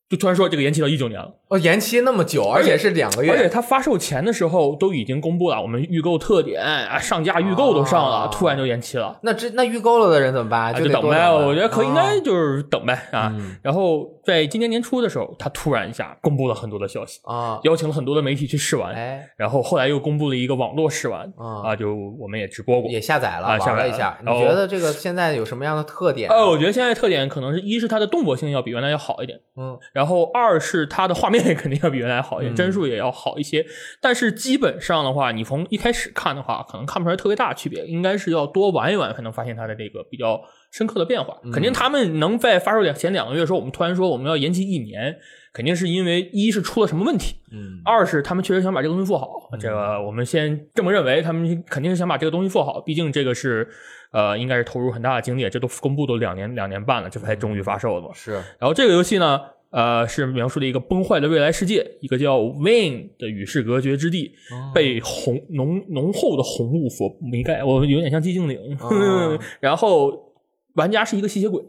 就突然说这个延期到一九年了。哦，延期那么久，而且是两个月而且，它发售前的时候都已经公布了，我们预购特点啊，上架预购都上了，啊突然就延期了。那这那预购了的人怎么办？啊，就等呗，我觉得可啊应该就是等呗啊。嗯然后在今年年初的时候，他突然一下公布了很多的消息，啊，邀请了很多的媒体去试玩，哎然后后来又公布了一个网络试玩啊啊，就我们也直播过。也下载了，啊下载了一下。你觉得这个现在有什么样的特点？呃，我觉得现在特点可能是一是它的动作性要比原来要好一点，嗯然后二是它的画面肯定要比原来好一点，嗯帧数也要好一些。但是基本上的话，你从一开始看的话，可能看不出来特别大的区别，应该是要多玩一玩才能发现它的这个比较深刻的变化。肯定他们能在发售两前两个月说，我们突然说我们要延期一年，肯定是因为一是出了什么问题，嗯二是他们确实想把这个东西做好。这个我们先这么认为，他们肯定是想把这个东西做好，毕竟这个是呃应该是投入很大的精力，这都公布都两年两年半了，这才终于发售了嘛。是然后这个游戏呢，呃，是描述了一个崩坏的未来世界，一个叫 Wayne 的与世隔绝之地，被红浓浓厚的红雾所弥盖，我有点像寂静岭。哦 然后玩家是一个吸血鬼，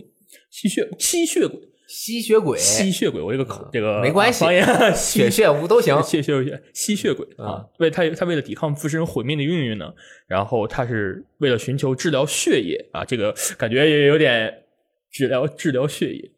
吸血吸血鬼，吸血鬼，吸血鬼，我这个口这个没关系血 血无都行。吸血血吸血鬼啊，为他他为了抵抗自身毁灭的命运呢，然后他是为了寻求治疗血液啊，这个感觉也有点治疗治疗血液，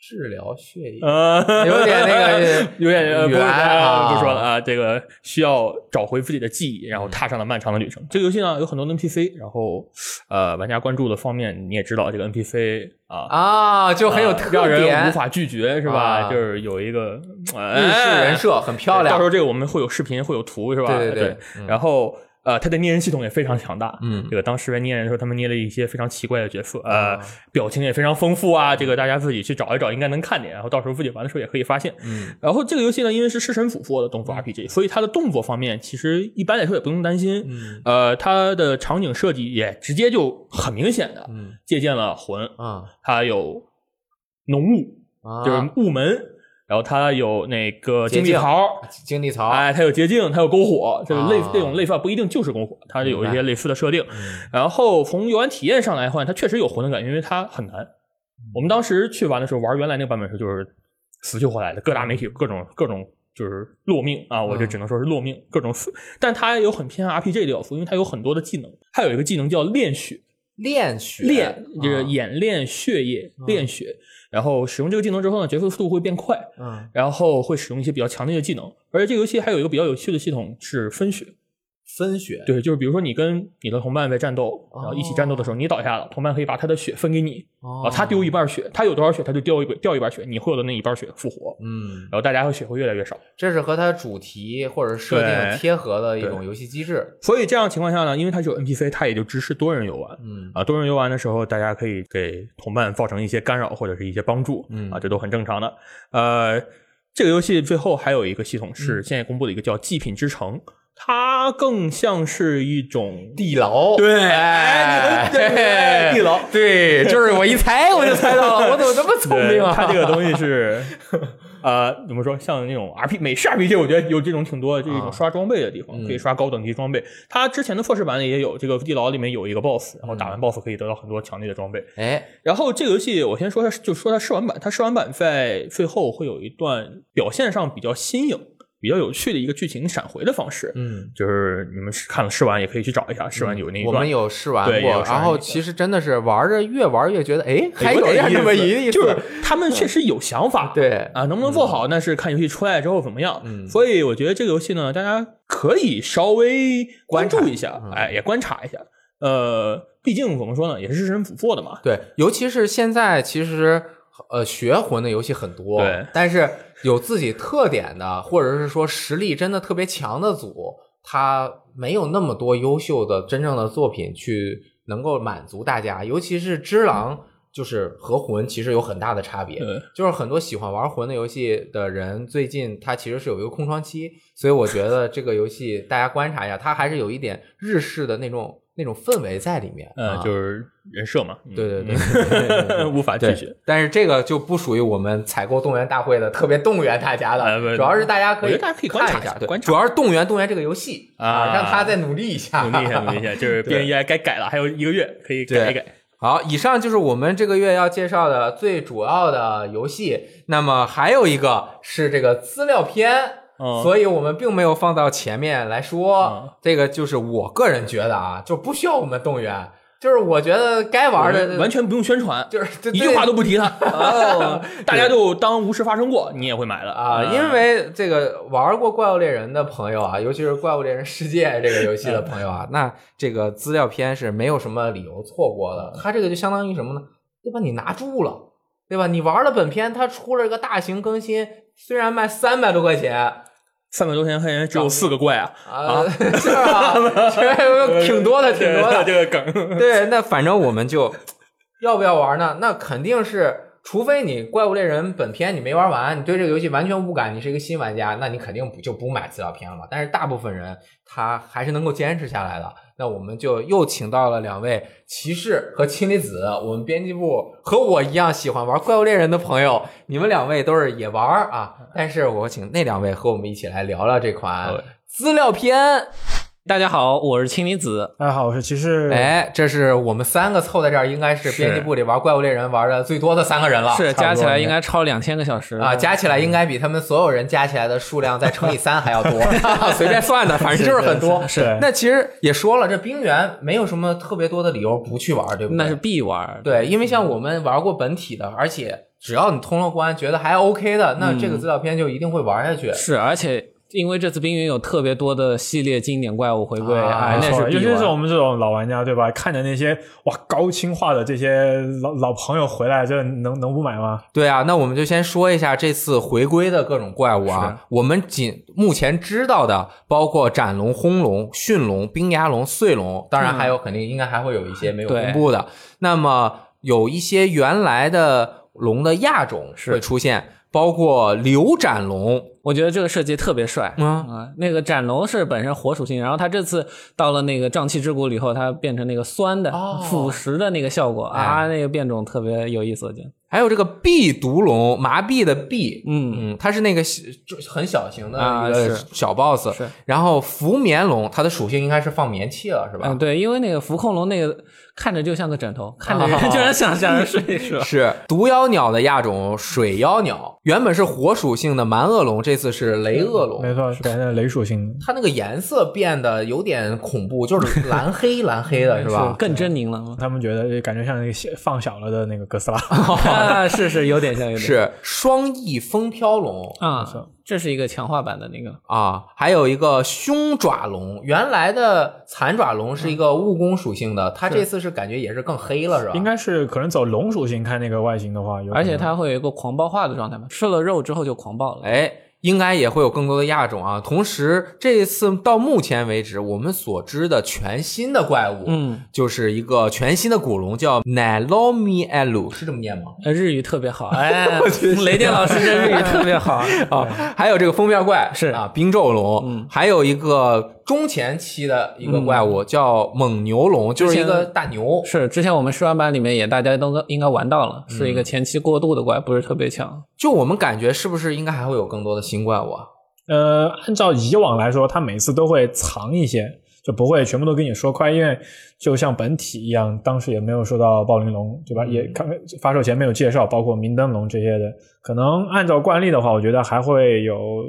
治疗血液，呃，有点那个 有点呃不远啊不说了啊，这个需要找回自己的记忆，然后踏上了漫长的旅程。这个游戏呢有很多的 NPC，然后呃玩家关注的方面你也知道，这个 NPC 啊。啊，就很有特点让人无，法拒绝，是吧？啊就是有一个日式哎人设很漂亮到时。候这个我们会有视频，会有图，是吧？对对对嗯然后呃，它的捏人系统也非常强大。嗯这个当时在捏人的时候，他们捏了一些非常奇怪的角色，呃，啊表情也非常丰富啊。这个大家自己去找一找，应该能看见。然后到时候自己玩的时候也可以发现。嗯然后这个游戏呢，因为是弑神府做的动作 RPG，所以它的动作方面其实一般来说也不用担心。嗯呃，它的场景设计也直接就很明显的嗯借鉴了魂，啊它有浓雾，啊，就是雾门，然后它有那个捷径精力槽，精力槽，哎，它有捷径，它有篝火，这个类、啊这种类似不一定就是篝火，它有一些类似的设定。嗯。然后从游玩体验上来换，它确实有魂的感觉，因为它很难。我们当时去玩的时候，玩原来那个版本的时候，就是死去活来的，各大媒体各种各种就是落命啊，我就只能说是落命，各种死。但它有很偏 RPG 的要素，因为它有很多的技能，它有一个技能叫练血，练血。练就是啊。演练血液，练血。然后使用这个技能之后呢，角色速度会变快，嗯然后会使用一些比较强烈的技能。而且这个游戏还有一个比较有趣的系统是分血，分血，对，就是比如说你跟你的同伴在战斗，然后一起战斗的哦时候，你倒下了，同伴可以把他的血分给你，啊啊，他丢一半血，他有多少血他就掉一掉一半血，你获得那一半血复活，嗯，然后大家的血会越来越少。这是和它主题或者设定贴合的一种游戏机制。所以这样情况下呢，因为它是有 NPC，它也就支持多人游玩。嗯啊，多人游玩的时候，大家可以给同伴造成一些干扰或者是一些帮助，嗯啊，这都很正常的。呃，这个游戏最后还有一个系统嗯是现在公布的一个叫祭品之城，它更像是一种地牢，对哎，对地牢 对，就是我一猜我就猜到了，我怎么这么聪明啊？它这个东西是 呃，怎么说？像那种 R P 美式 R P G，我觉得有这种挺多的，这啊种刷装备的地方，嗯可以刷高等级装备。它之前的测试版里也有，这个地牢里面有一个 BOSS，然后打嗯完 BOSS 可以得到很多强力的装备。哎，然后这个游戏我先说它，就说它试玩版，它试玩版在最后会有一段表现上比较新颖、比较有趣的一个剧情闪回的方式。嗯，就是你们看了试玩也可以去找一下，试玩有那一段。我们有试玩过，然后其实真的是玩着越玩越觉得，哎，还有点这么一个意思，就是他们确实有想法，对啊，能不能做好那是看游戏出来之后怎么样。嗯所以我觉得这个游戏呢，大家可以稍微关注一下，嗯哎，也观察一下。呃，毕竟怎么说呢，也是日神府做的嘛。对，尤其是现在其实呃学魂的游戏很多，对但是有自己特点的，或者是说实力真的特别强的组，它没有那么多优秀的真正的作品去能够满足大家，尤其是《只狼》。就是和魂其实有很大的差别，对就是很多喜欢玩魂的游戏的人，最近它其实是有一个空窗期，所以我觉得这个游戏大家观察一下，它还是有一点日式的那种那种氛围在里面，呃，啊就是人设嘛，嗯对对对 无法拒绝。，但是这个就不属于我们采购动员大会的特别动员大家的，主要是大家可以大家可以观察看一下，对，主要是动员动员这个游戏啊让他再努力一下，努力一下，努力一下，就是对 BNE 该改了，还有一个月可以改一改。好，以上就是我们这个月要介绍的最主要的游戏。那么还有一个是这个资料片，嗯所以我们并没有放到前面来说。嗯这个就是我个人觉得啊，就不需要我们动员，就是我觉得该玩的完全不用宣传，就是一句话都不提它，哦，大家就当无事发生过，你也会买的啊，因为这个玩过《怪物猎人》的朋友啊，尤其是《怪物猎人世界》这个游戏的朋友啊，那这个资料片是没有什么理由错过的。它这个就相当于什么呢？就把？你拿住了，对吧？你玩了本片，它出了一个大型更新，虽然卖三百多块钱三百多块钱只有四个怪啊，啊，是啊？挺多的，挺多的。这个梗。对，那反正我们就要不要玩呢？那肯定是，除非你《怪物猎人》本片你没玩完，你对这个游戏完全无感，你是一个新玩家，那你肯定不就不买资料片了嘛。但是大部分人他还是能够坚持下来的。那我们就又请到了两位骑士和氢离子，我们编辑部和我一样喜欢玩《怪物猎人》的朋友，你们两位都是也玩儿啊。但是我请那两位和我们一起来聊聊这款资料片。大家好，我是青离子。大家好，我是骑士。哎，这是我们三个凑在这儿，应该是编辑部里玩《怪物猎人》玩的最多的三个人了。是加起来应该该超两千个小时啊，加起来应该比他们所有人加起来的数量再乘以三还要多，随便算的，反正就是很多。是那其实也说了，这冰原没有什么特别多的理由不去玩，对不对？那是必玩。对，因为像我们玩过本体的，而且只要你通了关，觉得还 OK 的，那这个资料片就一定会玩下去。是，而且因为这次冰云有特别多的系列经典怪物回归，啊哎，那是。尤其是我们这种老玩家，对吧？看着那些哇高清化的这些老老朋友回来，这能能不买吗？对啊，那我们就先说一下这次回归的各种怪物啊。我们仅目前知道的，包括斩龙、轰龙、驯龙、冰牙龙、碎龙，当然还有肯定应该还会有一些没有公布的。那么有一些原来的龙的亚种是会出现，包括刘斩龙，我觉得这个设计特别帅。嗯啊，那个斩龙是本身火属性，然后他这次到了那个瘴气之谷以后，它变成那个酸的、哦腐蚀的那个效果哎啊，那个变种特别有意思，我觉得。还有这个壁毒龙，麻痹的痹，嗯嗯，它是那个小就很小型的啊一个小 boss，是然后伏棉龙，它的属性应该是放棉气了，是吧？嗯，对，因为那个浮控龙那个看着就像个枕头，看着哦就让想想着睡，是吧？是毒妖鸟的亚种水妖鸟，原本是火属性的蛮恶龙，这次是雷恶龙。没错，改成雷属性。它那个颜色变得有点恐怖，就是蓝黑蓝黑的，是吧？更狰狞了。他们觉得感觉像那个小放小了的那个哥斯拉。啊，是是有点像，有点是双翼风飘龙啊，这是一个强化版的那个，啊，还有一个凶爪龙。原来的残爪龙是一个务工属性的，它这次是感觉也是更黑了，是吧？应该是可能走龙属性，看那个外形的话，而且它会有一个狂暴化的状态嘛，吃了肉之后就狂暴了。哎，应该也会有更多的亚种啊。同时，这一次到目前为止，我们所知的全新的怪物，嗯，就是一个全新的古龙，叫 Nalomi Elu，是这么念吗？呃日语特别好，哎，雷电老师这日语特别好。啊，还有这个封面怪是啊，冰咒龙，还有一个中前期的一个怪物，叫蒙牛龙，就是一个大牛。是之前我们试玩版里面也大家都应该玩到了，是一个前期过渡的怪，不是特别强。就我们感觉，是不是应该还会有更多的新怪物啊？呃，按照以往来说，它每次都会藏一些，就不会全部都跟你说快，因为就像本体一样，当时也没有说到暴鳞龙，对吧？也看发售前没有介绍，包括明灯龙这些的。可能按照惯例的话，我觉得还会有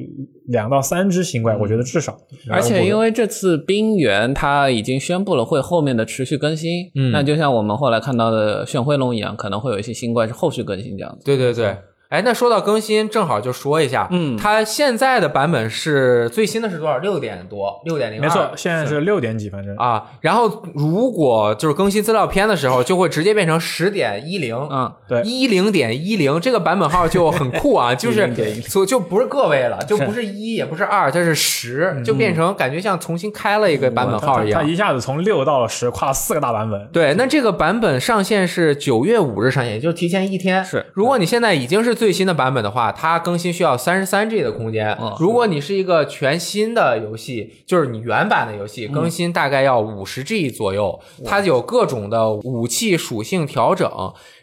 两到三只新怪，我觉得至少。而且因为这次冰原它已经宣布了会后面的持续更新，嗯那就像我们后来看到的炫辉龙一样，可能会有一些新怪是后续更新这样子。对对对。哎，那说到更新，正好就说一下，嗯它现在的版本是最新的是多少？六点多，六点零没错，现在是六点几，反正啊。然后如果就是更新资料片的时候，就会直接变成十点一零，嗯，对一零点一零这个版本号就很酷啊，就是就就不是个位了，就不是一也不是二，它是十，就变成感觉像重新开了一个版本号一样。它一下子从六到了十，跨了四个大版本。对，那这个版本上线是九月五日上线，也就是提前一天。是，如果你现在已经是最新的版本的话，它更新需要三十三 G 的空间。哦如果你是一个全新的游戏，就是你原版的游戏，更新大概要五十 G 左右。它有各种的武器属性调整，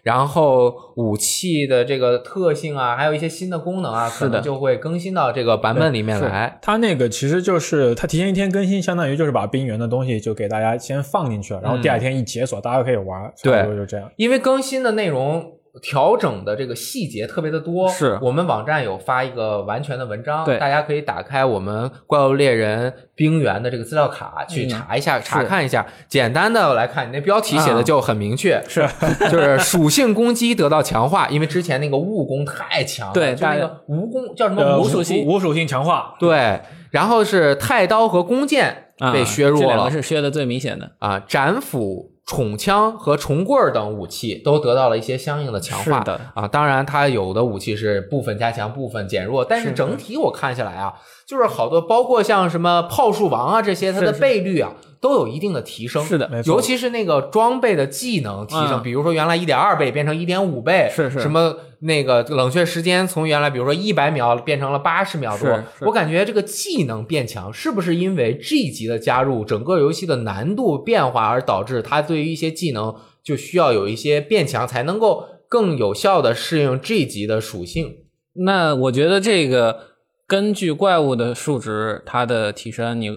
然后武器的这个特性啊，还有一些新的功能啊，可能就会更新到这个版本里面来。它那个其实就是它提前一天更新，相当于就是把冰原的东西就给大家先放进去了，然后第二天一解锁，大家可以玩。对就这样。因为更新的内容调整的这个细节特别的多，是。我们网站有发一个完全的文章，对。大家可以打开我们怪物猎人冰原的这个资料卡去查一下、查看一下。简单的来看，你那标题写的就很明确，是。就是属性攻击得到强化，因为之前那个物攻太强了，对就那个无攻叫什么？呃，无无属性无属性强化，对，然后是太刀和弓箭啊被削弱了。这两个，是削的最明显的。啊，斩斧、宠枪和重棍儿等武器都得到了一些相应的强化是的啊。当然，它有的武器是部分加强、部分减弱，但是整体我看下来啊，就是好多包括像什么炮术王啊这些，它的倍率啊都有一定的提升。是的没错尤其是那个装备的技能提升，嗯比如说原来一点二倍变成一点五倍，是是什么那个冷却时间从原来比如说一百秒变成了八十秒多是，是我感觉这个技能变强，是不是因为 G 级的加入，整个游戏的难度变化而导致它对于一些技能就需要有一些变强，才能够更有效的适应 G 级的属性？那我觉得这个根据怪物的数值，它的提升，你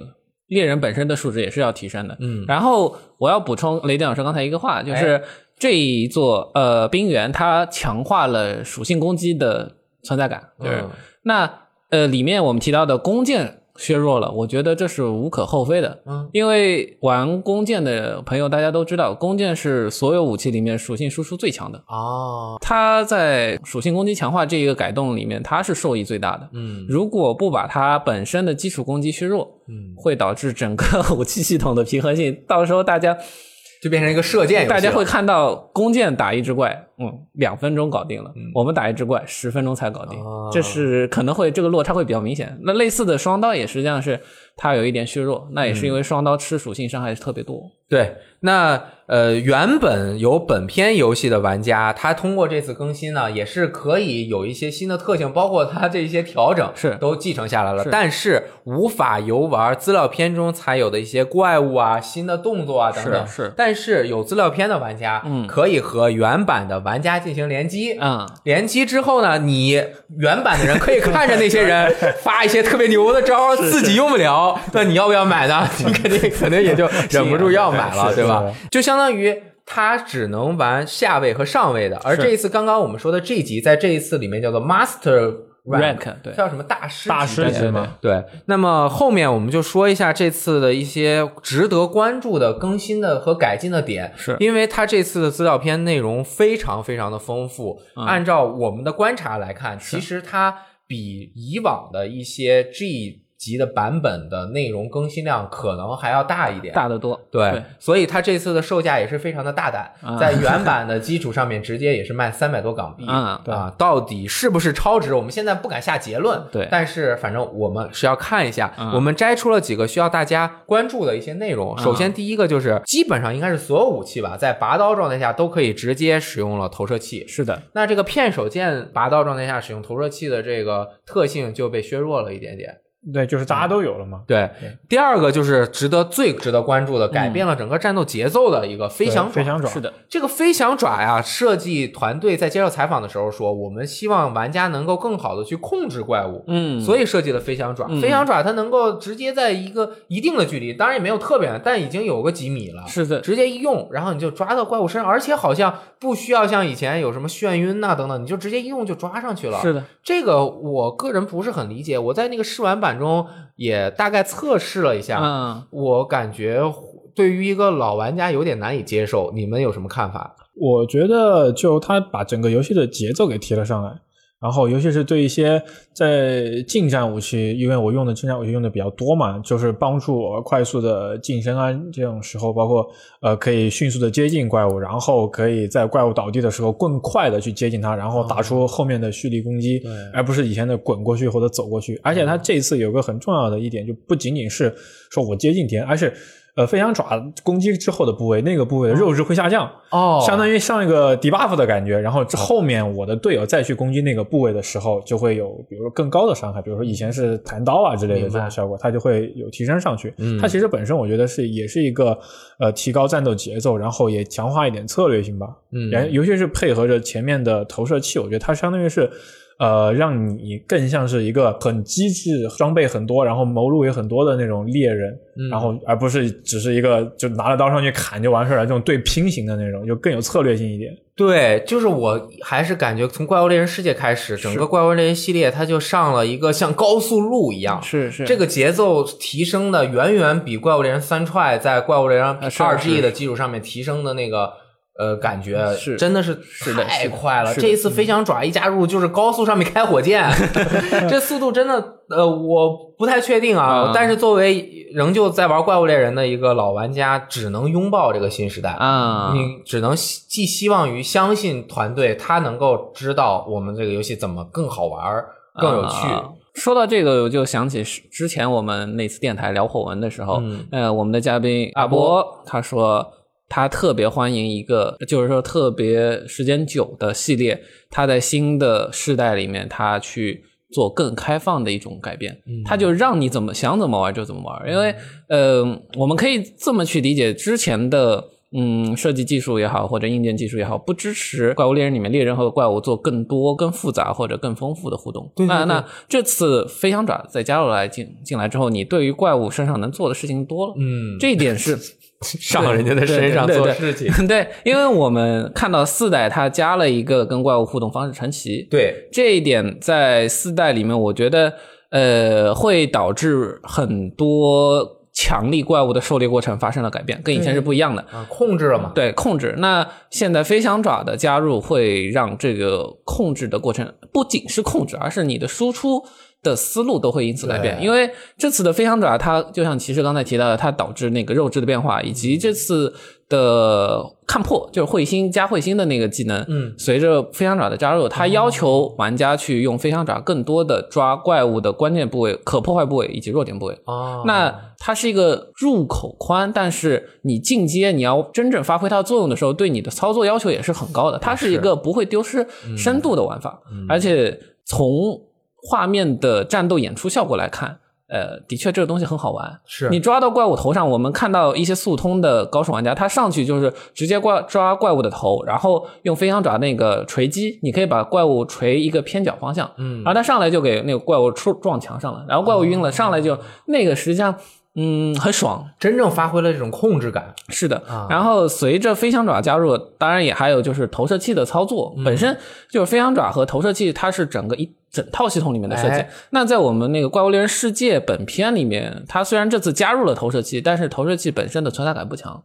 猎人本身的数值也是要提升的。嗯。然后我要补充雷电老师刚才一个话，就是这一座呃冰原它强化了属性攻击的存在感，就是、嗯。那呃里面我们提到的弓箭削弱了，我觉得这是无可厚非的。嗯，因为玩弓箭的朋友大家都知道，弓箭是所有武器里面属性输出最强的。哦，它在属性攻击强化这一个改动里面，它是受益最大的。嗯如果不把它本身的基础攻击削弱，嗯，会导致整个 武器系统的平衡性。到时候大家就变成一个射箭游戏，大家会看到弓箭打一只怪，嗯，两分钟搞定了。我们打一只怪十分钟才搞定，哦这是可能会这个落差会比较明显。那类似的双刀也实际上是它有一点削弱，那也是因为双刀吃属性伤害特别多。对，那呃，原本有本片游戏的玩家，他通过这次更新呢，也是可以有一些新的特性，包括他这些调整是都继承下来了，是但是无法游玩资料片中才有的一些怪物啊、新的动作啊等等。是是但是有资料片的玩家，嗯可以和原版的玩家进行联机。嗯，联机之后呢，你原版的人可以看着那些人 发一些特别牛的招，自己用不了，那你要不要买呢？你肯定肯定也就忍不住要买了，对吧？就相当于他只能玩下位和上位的，而这一次刚刚我们说的 G 级，在这一次里面叫做 Master Rank，对。叫什么大师大师级吗，对，那么后面我们就说一下这次的一些值得关注的更新的和改进的点，是。因为它这次的资料片内容非常非常的丰富。嗯。按照我们的观察来看，其实它比以往的一些 G 级的版本的内容更新量可能还要大一点。大得多。对，对所以它这次的售价也是非常的大胆，啊 在原版的基础上面直接也是卖三百多港币嗯啊！到底是不是超值？我们现在不敢下结论，对但是反正我们是要看一下，啊我们摘出了几个需要大家关注的一些内容。首先，第一个就是基本上应该是所有武器吧，在拔刀状态下都可以直接使用了投射器。是的，那这个片手剑拔刀状态下使用投射器的这个特性就被削弱了一点点。对，就是大家都有了嘛。对，第二个就是值得最值得关注的，改变了整个战斗节奏的一个飞翔爪。飞翔爪。是的，这个飞翔爪呀，设计团队在接受采访的时候说，我们希望玩家能够更好的去控制怪物，嗯，所以设计了飞翔爪。飞翔爪它能够直接在一个一定的距离，当然也没有特别远，但已经有个几米了，是的，直接一用，然后你就抓到怪物身上，而且好像不需要像以前有什么眩晕呐、等等，你就直接一用就抓上去了。是的，这个我个人不是很理解，我在那个试玩版中也大概测试了一下，嗯，我感觉对于一个老玩家有点难以接受，你们有什么看法？我觉得就他把整个游戏的节奏给提了上来，然后尤其是对一些在近战武器，因为我用的近战武器用的比较多嘛，就是帮助我快速的近身啊，这种时候，包括呃可以迅速的接近怪物，然后可以在怪物倒地的时候更快的去接近它，然后打出后面的蓄力攻击，而不是以前的滚过去或者走过去。而且它这次有个很重要的一点，就不仅仅是说我接近敌人，而是呃飞翔爪攻击之后的部位，那个部位的肉质会下降。哦相当于上一个 debuff 的感觉，然后之后面我的队友再去攻击那个部位的时候，就会有比如说更高的伤害，比如说以前是弹刀啊之类的这种效果，它就会有提升上去。嗯它其实本身我觉得是也是一个呃提高战斗节奏，然后也强化一点策略性吧。嗯然尤其是配合着前面的投射器，我觉得它相当于是。呃，让你更像是一个很机智、装备很多，然后谋路也很多的那种猎人，然后而不是只是一个就拿着刀上去砍就完事儿了这种对拼型的那种，就更有策略性一点。对，就是我还是感觉从怪物猎人世界开始，整个怪物猎人系列它就上了一个像高速路一样，是是这个节奏提升的远远比怪物猎人三踹在怪物猎人二 G 的基础上面提升的那个。呃，感觉是真的是太快了。这一次飞翔爪一加入，就是高速上面开火箭，这速度真的，呃，我不太确定啊。嗯但是作为仍旧在玩怪物猎人的一个老玩家，只能拥抱这个新时代。啊，你只能希寄希望于相信团队，他能够知道我们这个游戏怎么更好玩儿、更有趣。啊说到这个，我就想起之前我们那次电台聊火文的时候，嗯呃，我们的嘉宾阿波他说他特别欢迎一个，就是说特别时间久的系列，他在新的世代里面，他去做更开放的一种改变，他就让你怎么想怎么玩就怎么玩，因为呃，我们可以这么去理解之前的。嗯，设计技术也好，或者硬件技术也好，不支持怪物猎人里面猎人和怪物做更多、更复杂或者更丰富的互动。对对对那那这次飞翔爪再加入来进进来之后，你对于怪物身上能做的事情多了。嗯，这一点是上人家的身上做事情。对 对，因为我们看到四代它加了一个跟怪物互动方式传奇，对，这一点在四代里面，我觉得呃会导致很多强力怪物的狩猎过程发生了改变，跟以前是不一样的。啊，控制了嘛？对控制，那现在飞翔爪的加入会让这个控制的过程不仅是控制，而是你的输出的思路都会因此改变。因为这次的飞翔爪，它就像骑士刚才提到的，它导致那个肉质的变化，以及这次的看破，就是彗星加彗星的那个技能，嗯，随着飞翔爪的加入，它要求玩家去用飞翔爪更多的抓怪物的关键部位、可破坏部位以及弱点部位。哦，那它是一个入口宽，但是你进阶你要真正发挥它的作用的时候，对你的操作要求也是很高的。它是一个不会丢失深度的玩法，而且从画面的战斗演出效果来看。呃，的确，这个东西很好玩。是你抓到怪物头上，我们看到一些速通的高手玩家，他上去就是直接怪抓怪物的头，然后用飞翔爪那个锤击，你可以把怪物锤一个偏角方向，嗯，然后他上来就给那个怪物出撞墙上了，然后怪物晕了，上来就那个实际上嗯很爽，真正发挥了这种控制感。是的，啊然后随着飞翔爪加入，当然也还有就是投射器的操作，本身就是飞翔爪和投射器，它是整个一整套系统里面的设计。哎那在我们那个怪物猎人世界本片里面，它虽然这次加入了投射器，但是投射器本身的存在感不强，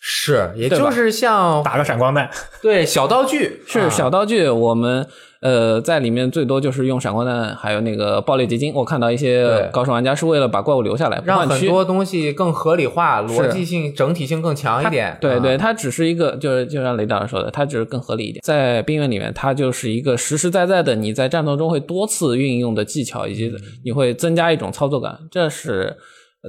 是，也就是像打个闪光弹，对小道具是啊小道具，我们。呃，在里面最多就是用闪光弹，还有那个爆裂结晶。我看到一些高手玩家是为了把怪物留下来，让很多东西更合理化，逻辑性、整体性更强一点。啊对对，它只是一个，就是就像雷导说的，它只是更合理一点。在冰原里面，它就是一个实实在在的，你在战斗中会多次运用的技巧，以及你会增加一种操作感。这是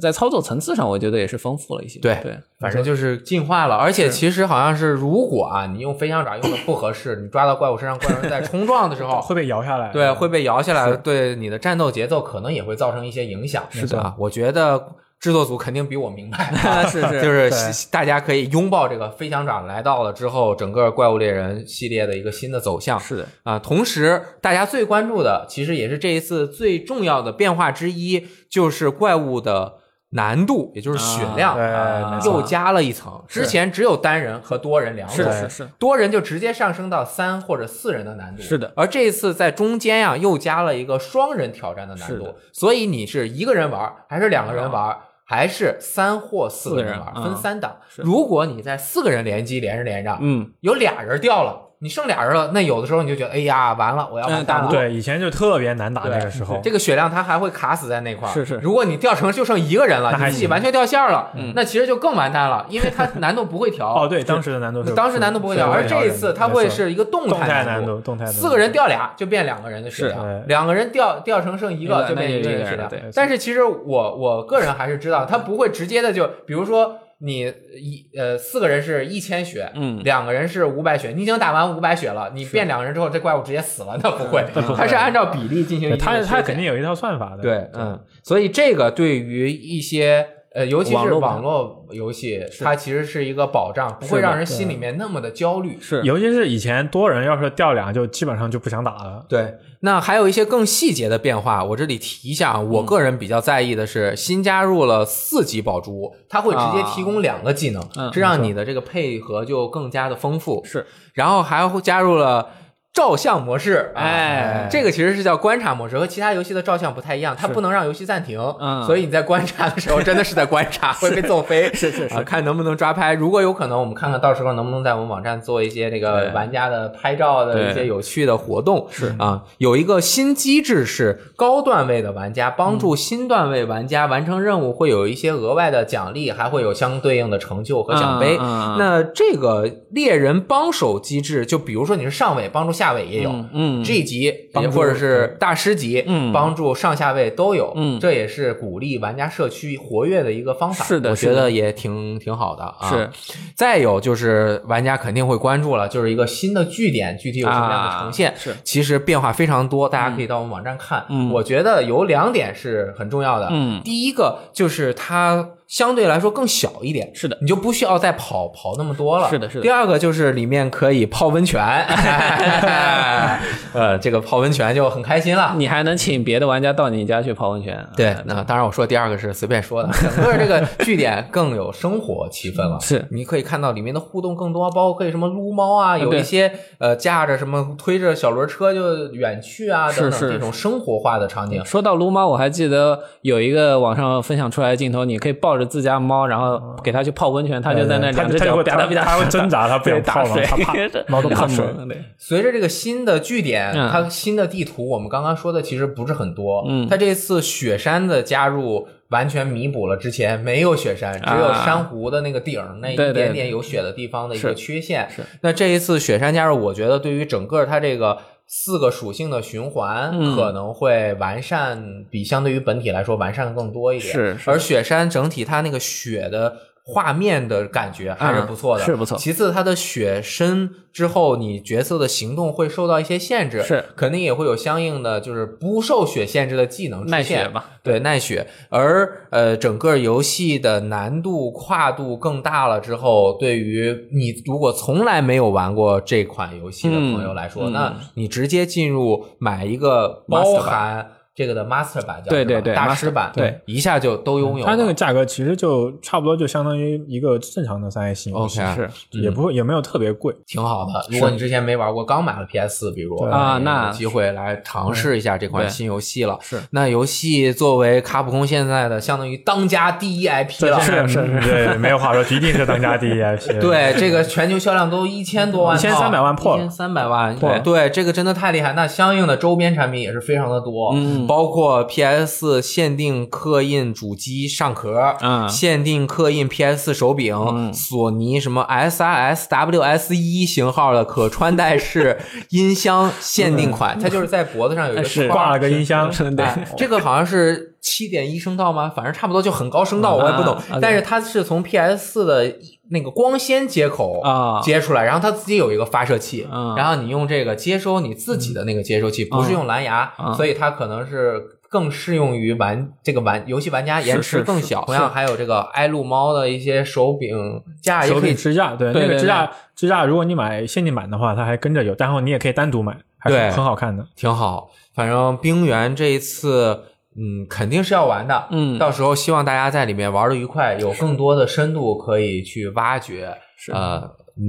在操作层次上，我觉得也是丰富了一些。对对，反正就是进化了，而且其实好像是，如果啊你用飞翔爪用的不合适，你抓到怪物身上，怪物在冲撞的时候，会被摇下来。对，会被摇下来，对你的战斗节奏可能也会造成一些影响。是的啊，我觉得制作组肯定比我明白，是是 就是大家可以拥抱这个飞翔长来到了之后，整个怪物猎人系列的一个新的走向。是的，啊，同时大家最关注的，其实也是这一次最重要的变化之一，就是怪物的难度，也就是血量，啊又加了一层。之前只有单人和多人两种，是是是，多人就直接上升到三或者四人的难度。是的而这一次在中间呀、又加了一个双人挑战的难度，所以你是一个人玩，还是两个人玩？还是三或四个人玩，分三档。如果你在四个人联机连着连着，嗯，有俩人掉了，你剩俩人了，那有的时候你就觉得，哎呀，完了，我要完蛋了。嗯打不对，以前就特别难打那个时候。这个血量它还会卡死在那块儿。是是如果你掉成就剩一个人了，你自己完全掉线儿了，那其实就更完蛋了，因为它难度不会调。哦，对，当时的难度是当时难度不会调，而这一次它会是一个动动态态难度，动态难度四个人掉俩就变两个人的血量是，两个人掉掉成剩一个就变一个人的血量对。但是其实我我个人还是知道，它不会直接的就，比如说你一呃四个人是一千血，嗯两个人是五百血，你已经打完五百血了，你变两个人之后，这怪物直接死了，那不会，它是按照比例进行一对他他定的削减肯定有一套算法的。对，嗯，所以这个对于一些呃，尤其是网络游戏，它其实是一个保障，不会让人心里面那么的焦虑。是尤其是以前多人要是掉俩，就基本上就不想打了。对，那还有一些更细节的变化，我这里提一下啊。我个人比较在意的是，新加入了四级宝珠，它会直接提供两个技能，嗯这让你的这个配合就更加的丰富。是，然后还会加入了。照相模式，啊哎。这个其实是叫观察模式，和其他游戏的照相不太一样，它不能让游戏暂停，嗯。所以你在观察的时候 真的是在观察，会被揍飞，是是是。啊，看能不能抓拍。如果有可能，我们看看到时候能不能在我们网站做一些这个玩家的拍照的一些有趣的活动，是。啊，有一个新机制是高段位的玩家帮助新段位玩家完成任务，会有一些额外的奖励，还会有相对应的成就和奖杯。嗯嗯嗯。那这个猎人帮手机制，就比如说你是上位帮助下位也有，嗯嗯 G 级帮或者是大师级，嗯帮助上下位都有，嗯这也是鼓励玩家社区活跃的一个方法。是的我觉得也挺挺好的啊。是，再有就是玩家肯定会关注了，就是一个新的据点，具体有什么样的呈现？啊是其实变化非常多，大家可以到我们网站看。嗯我觉得有两点是很重要的。嗯第一个就是它相对来说更小一点，是的你就不需要再跑跑那么多了。是的是的第二个就是里面可以泡温泉，呃，这个泡温泉就很开心了。你还能请别的玩家到你家去泡温泉。对，那当然我说第二个是随便说的，整个这个据点更有生活气氛了。是你可以看到里面的互动更多，包括可以什么撸猫啊，有一些呃驾着什么推着小轮车就远去啊等等这种生活化的场景。说到撸猫，我还记得有一个网上分享出来的镜头，你可以抱着自家猫，然后给它去泡温泉，它就在那他两只脚他就会他啪嗒啪嗒，他会挣扎，它不想泡嘛，水他怕猫都怕水。随着这个新的据点，嗯它新的地图，我们刚刚说的其实不是很多。嗯它这次雪山的加入，完全弥补了之前没有雪山，只有珊瑚的那个顶儿那一点点有雪的地方的一个缺陷。是那这一次雪山加入，我觉得对于整个它这个。四个属性的循环嗯可能会完善，比相对于本体来说完善更多一点。是是而雪山整体它那个雪的画面的感觉还是不错的，嗯是不错。其次，它的雪深之后，你角色的行动会受到一些限制，是。肯定也会有相应的就是不受雪限制的技能出耐现对耐雪。而呃，整个游戏的难度跨度更大了之后，对于你如果从来没有玩过这款游戏的朋友来说，那你直接进入买一个包版含。这个的 Master 版叫对对对大师版，对，一下就都拥有。它那个价格其实就差不多就相当于一个正常的三 A 系游戏 OK 是也不会也没有特别贵。挺好的。如果你之前没玩过，刚买了 PS 四比如啊那有机会来尝试一下这款新游戏了。是那游戏作为卡普空现在的相当于当家第一 IP 了，是是是，对，没有话说，一定是当家第一 IP。对，这个全球销量都一千多万套，1300万破了一千三百万，破对，这个真的太厉害。那相应的周边产品也是非常的多，嗯包括 PS 限定刻印主机上壳，嗯。限定刻印 PS 手柄，嗯。索尼什么 SRS WS 一型号的可穿戴式音箱限定款，它就是在脖子上有一个是。挂了个音箱，对。哎这个好像是七点一声道吗？反正差不多就很高声道，我也不懂。但是它是从 PS 四的那个光纤接口啊接出来，然后它自己有一个发射器，嗯然后你用这个接收你自己的那个接收器，不是用蓝牙，嗯所以它可能是更适用于玩这个玩游戏玩家，延迟更小。同样还有这个爱路猫的一些手柄架也手可以柄支架，对那个支架支架，如果你买限定版的话，它还跟着有，然后你也可以单独买，还是对很好看的。挺好。反正冰原这一次，嗯，肯定是要玩的。嗯到时候希望大家在里面玩的愉快，有更多的深度可以去挖掘。是呃，嗯，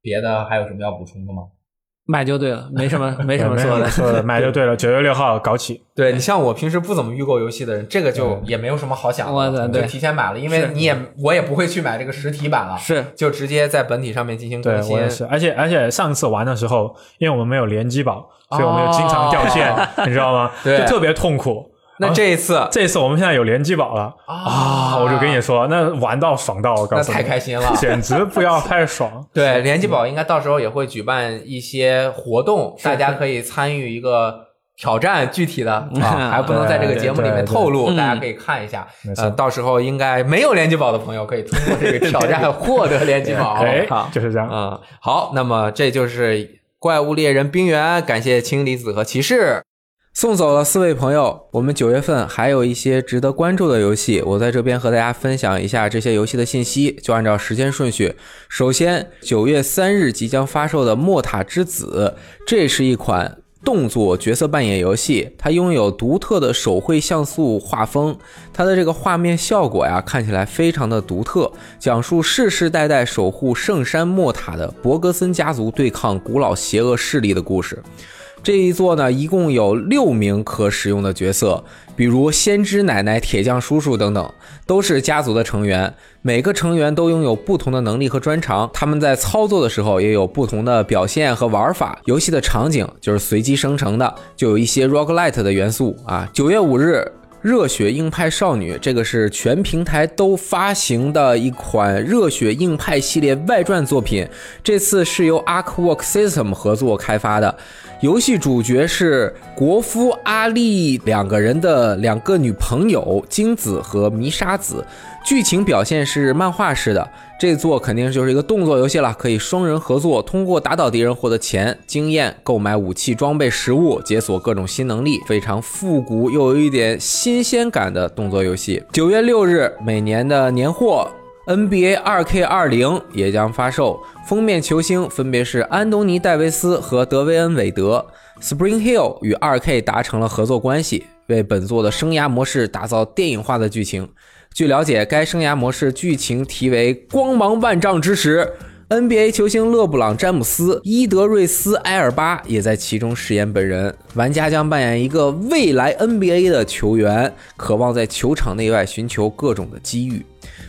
别的还有什么要补充的吗？买就对了，没什么没什么说的。说的，买就对了。九月六号搞起，对你像我平时不怎么预购游戏的人，这个就也没有什么好想的，我的对就提前买了，因为你也我也不会去买这个实体版了，是就直接在本体上面进行更新我也。是。而且而且上次玩的时候，因为我们没有联机宝，所以我们就经常掉线，你知道吗？对就特别痛苦。那这一次这次我们现在有联机宝了啊！我就跟你说，那玩到爽到，我告那诉你，太开心了。简直不要太爽。对，联机宝应该到时候也会举办一些活动，大家可以参与一个挑战，具体的 啊还不能在这个节目里面透露，大家可以看一下呃，到时候应该没有联机宝的朋友可以通过这个挑战获得联机宝。哎好，就是这样。嗯，好，那么这就是怪物猎人冰原，感谢氢离子和骑士。送走了四位朋友，我们九月份还有一些值得关注的游戏，我在这边和大家分享一下这些游戏的信息，就按照时间顺序。首先，九月三日即将发售的《莫塔之子》，这是一款动作角色扮演游戏，它拥有独特的手绘像素画风，它的这个画面效果呀，看起来非常的独特，讲述世世代代守护圣山莫塔的伯格森家族对抗古老邪恶势力的故事。这一座呢，一共有六名可使用的角色，比如先知奶奶、铁匠叔叔等等，都是家族的成员。每个成员都拥有不同的能力和专长，他们在操作的时候也有不同的表现和玩法。游戏的场景就是随机生成的，就有一些 roguelite 的元素啊。九月五日。热血硬派少女，这个是全平台都发行的一款热血硬派系列外传作品，这次是由 Arkwork System 合作开发的。游戏主角是国夫阿力两个人的两个女朋友金子和弥沙子，剧情表现是漫画式的。这座肯定就是一个动作游戏了，可以双人合作，通过打倒敌人获得钱、经验、购买武器、装备、食物，解锁各种新能力，非常复古又有一点新鲜感的动作游戏。九月六日，每年的年货 NBA 2K 二零也将发售，封面球星分别是安东尼·戴维斯和德维恩·韦德。Spring Hill 与 2K 达成了合作关系，为本作的生涯模式打造电影化的剧情。据了解，该生涯模式剧情题为“光芒万丈之时”。NBA 球星勒布朗·詹姆斯、伊德瑞斯·埃尔巴也在其中饰演本人。玩家将扮演一个未来 NBA 的球员，渴望在球场内外寻求各种的机遇。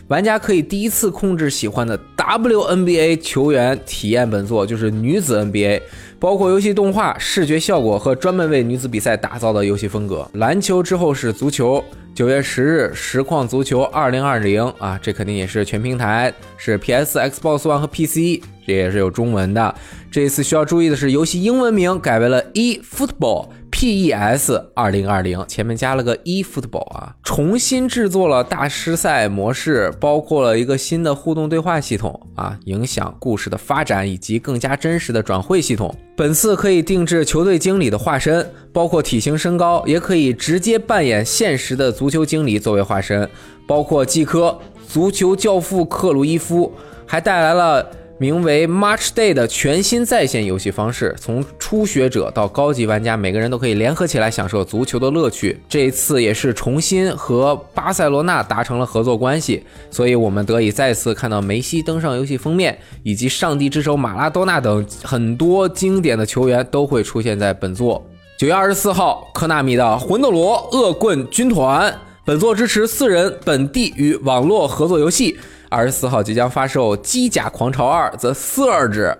玩家可以第一次控制喜欢的 WNBA 球员体验本作，就是女子 NBA，包括游戏动画、视觉效果和专门为女子比赛打造的游戏风格。篮球之后是足球，九月十日，实况足球二零二零啊，这肯定也是全平台，是 PS、Xbox One 和 PC，这也是有中文的。这一次需要注意的是，游戏英文名改为了 eFootball。PES 二零二零前面加了个 eFootball 啊，重新制作了大师赛模式，包括了一个新的互动对话系统啊，影响故事的发展以及更加真实的转会系统。本次可以定制球队经理的化身，包括体型、身高，也可以直接扮演现实的足球经理作为化身，包括季科、足球教父克鲁伊夫，还带来了。名为 March Day 的全新在线游戏方式，从初学者到高级玩家，每个人都可以联合起来享受足球的乐趣。这一次也是重新和巴塞罗那达成了合作关系，所以我们得以再次看到梅西登上游戏封面，以及上帝之手马拉多纳等很多经典的球员都会出现在本作。九月二十四号，科纳米的《魂斗罗：恶棍军团》，本作支持四人本地与网络合作游戏。二十四号即将发售《机甲狂潮二 The Surge》，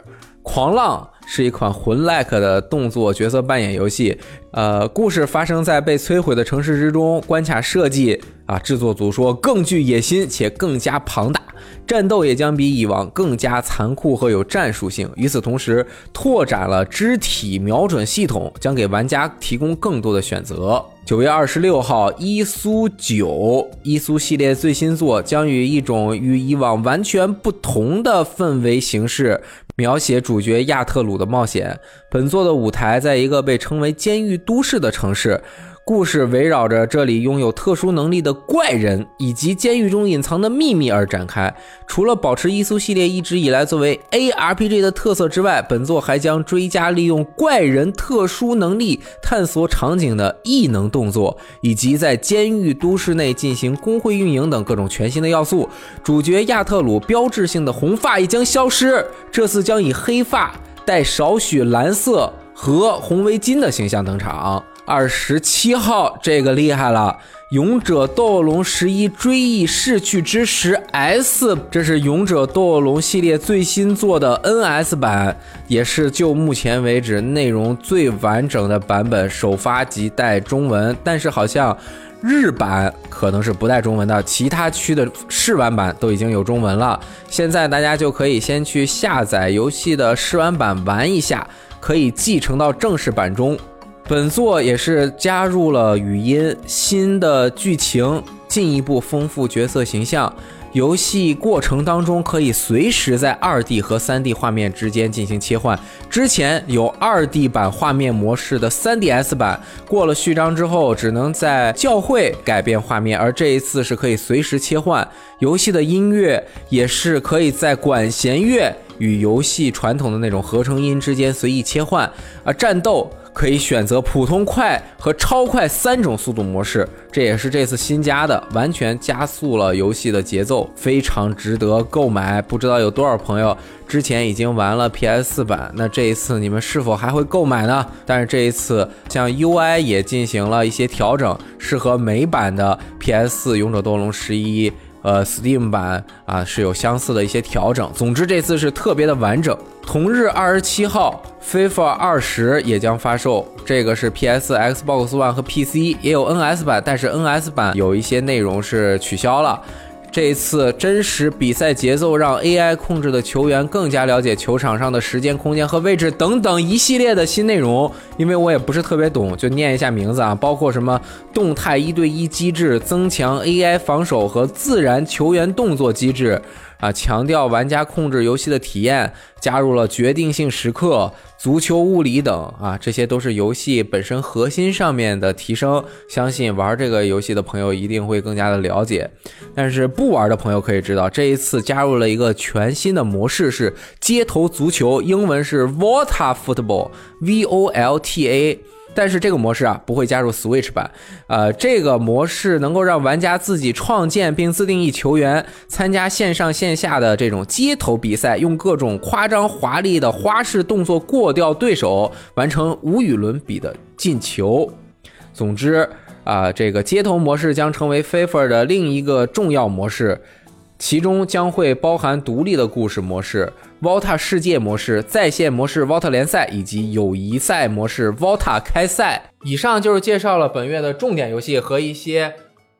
狂浪是一款魂 like 的动作角色扮演游戏。呃，故事发生在被摧毁的城市之中，关卡设计啊，制作组说更具野心且更加庞大，战斗也将比以往更加残酷和有战术性。与此同时，拓展了肢体瞄准系统，将给玩家提供更多的选择。九月二十六号，伊苏九伊苏系列最新作将以一种与以往完全不同的氛围形式描写主角亚特鲁的冒险。本作的舞台在一个被称为监狱都市的城市。故事围绕着这里拥有特殊能力的怪人以及监狱中隐藏的秘密而展开。除了保持伊苏系列一直以来作为 ARPG 的特色之外，本作还将追加利用怪人特殊能力探索场景的异能动作，以及在监狱都市内进行工会运营等各种全新的要素。主角亚特鲁标志性的红发已将消失，这次将以黑发、带少许蓝色和红围巾的形象登场。二十七号，这个厉害了，《勇者斗恶龙十一：追忆逝去之时 S》，这是《勇者斗恶龙》系列最新做的 NS 版，也是就目前为止内容最完整的版本，首发即带中文，但是好像日版可能是不带中文的，其他区的试玩版都已经有中文了。现在大家就可以先去下载游戏的试玩版玩一下，可以继承到正式版中。本作也是加入了语音、新的剧情，进一步丰富角色形象。游戏过程当中可以随时在二 D 和三 D 画面之间进行切换。之前有二 D 版画面模式的 3DS 版，过了序章之后只能在教会改变画面，而这一次是可以随时切换。游戏的音乐也是可以在管弦乐与游戏传统的那种合成音之间随意切换。而战斗。可以选择普通快和超快三种速度模式，这也是这次新加的，完全加速了游戏的节奏，非常值得购买。不知道有多少朋友之前已经玩了 PS 4版，那这一次你们是否还会购买呢？但是这一次像 UI 也进行了一些调整，适合美版的 PS 4勇者斗龙十一。呃，Steam 版啊是有相似的一些调整。总之，这次是特别的完整。同日二十七号，《FIFA 二十》也将发售。这个是 PS、Xbox One 和 PC，也有 NS 版，但是 NS 版有一些内容是取消了。这一次真实比赛节奏让 AI 控制的球员更加了解球场上的时间、空间和位置等等一系列的新内容。因为我也不是特别懂，就念一下名字啊，包括什么动态一对一机制、增强 AI 防守和自然球员动作机制。啊，强调玩家控制游戏的体验，加入了决定性时刻、足球物理等啊，这些都是游戏本身核心上面的提升。相信玩这个游戏的朋友一定会更加的了解。但是不玩的朋友可以知道，这一次加入了一个全新的模式，是街头足球，英文是 Volta Football，V O L T A。但是这个模式啊不会加入 Switch 版，呃，这个模式能够让玩家自己创建并自定义球员，参加线上线下的这种街头比赛，用各种夸张华丽的花式动作过掉对手，完成无与伦比的进球。总之啊，这个街头模式将成为 FIFA 的另一个重要模式。其中将会包含独立的故事模式、Volta 世界模式、在线模式、Volta 联赛以及友谊赛模式、Volta 开赛。以上就是介绍了本月的重点游戏和一些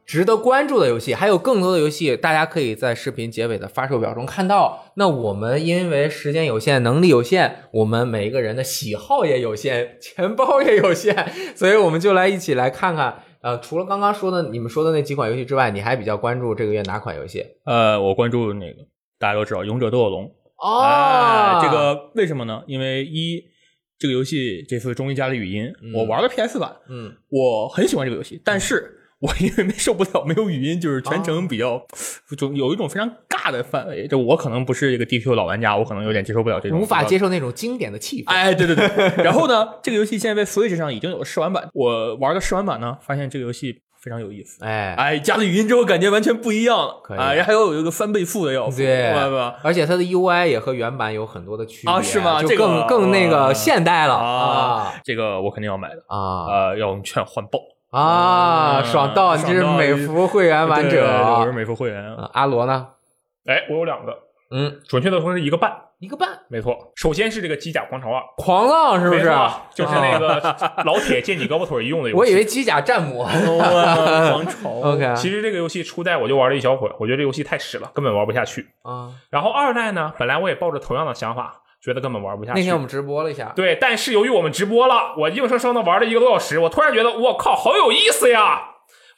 值得关注的游戏，还有更多的游戏，大家可以在视频结尾的发售表中看到。那我们因为时间有限、能力有限，我们每一个人的喜好也有限、钱包也有限，所以我们就来一起来看看。呃，除了刚刚说的你们说的那几款游戏之外，你还比较关注这个月哪款游戏？呃，我关注那个大家都知道《勇者斗恶龙》哦、哎这个为什么呢？因为一这个游戏这次终于加了语音，我玩了 PS 版，嗯，我很喜欢这个游戏，但是我因为没受不了没有语音，就是全程比较就有一种非常尬的氛围。就我可能不是一个 DQ 老玩家，我可能有点接受不了这种，无法接受那种经典的气氛。哎，对对对。然后呢，这个游戏现在在 Switch 上已经有了试玩版，我玩的试玩版呢，发现这个游戏非常有意思。哎，哎，加了语音之后，感觉完全不一样了。可以啊，还有有一个翻倍付的要素，对吧吧？而且它的 UI 也和原版有很多的区别啊是吗就这个更更那个现代了啊，这个我肯定要买的啊呃，要用券换爆。啊！爽到，你这是美服会员玩对对对我是。美服会员。啊阿罗呢？哎，我有两个，嗯，准确的说是一个半，一个半，没错。首先是这个机甲狂潮二，狂浪是不是？就是那啊个老铁借你胳膊腿一用的游戏。我以为机甲战魔。王朝 OK 其实这个游戏初代我就玩了一小会儿，我觉得这游戏太屎了，根本玩不下去。啊，然后二代呢，本来我也抱着同样的想法，觉得根本玩不下去。那天我们直播了一下，对，但是由于我们直播了，我硬生生的玩了一个多小时，我突然觉得我靠，好有意思呀！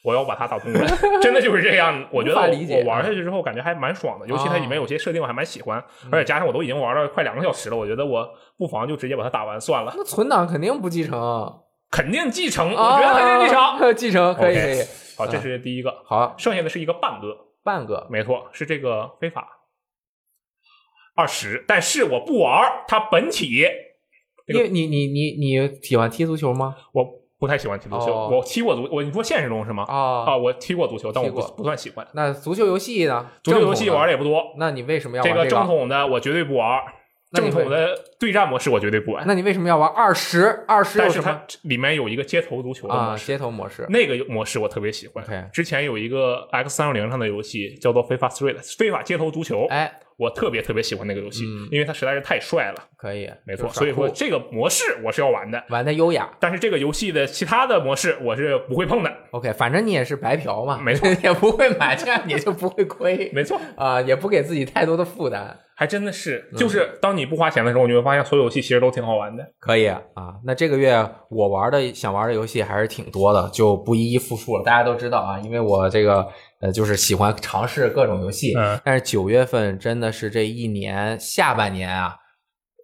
我要把它打通关，真的就是这样。我觉得我玩下去之后感觉还蛮爽的，尤其它里面有些设定我还蛮喜欢，嗯而且加上我都已经玩了快两个小时了，我觉得我不妨就直接把它打完算了。那存档肯定不继承，肯定继承，我觉得肯定继承。啊 继承可以可以，好，这是第一个，好剩下的是一个半个，半个没错，是这个非法二十，但是我不玩儿，它本体这个因为你你你你喜欢踢足球吗？我不太喜欢踢足球，哦我踢过足，我你说现实中是吗？哦啊，我踢过足球，但我不踢过不算喜欢。那足球游戏呢？足球游戏正统玩的也不多，那你为什么要玩这个正统的我绝对不玩儿，那你正统的对战模式我绝对不玩。那你为什么要玩二十？二十但是它么里面有一个街头足球的啊？模式，街头模式那个模式我特别喜欢 OK。之前有一个 X 三六零上的游戏叫做《非法 Street》，非法街头足球，哎，我特别特别喜欢那个游戏，嗯因为它实在是太帅了。可以，没错，所以说这个模式我是要玩的，玩的优雅。但是这个游戏的其他的模式我是不会碰的。OK，反正你也是白嫖嘛，没错 也不会买，这样你就不会亏 没错，啊，也不给自己太多的负担。还真的是，嗯就是当你不花钱的时候，你会发现所有游戏其实都挺好玩的。可以啊，那这个月我玩的想玩的游戏还是挺多的，就不一一复述了。大家都知道啊，因为我这个呃就是喜欢尝试各种游戏，嗯但是九月份真的是这一年下半年啊，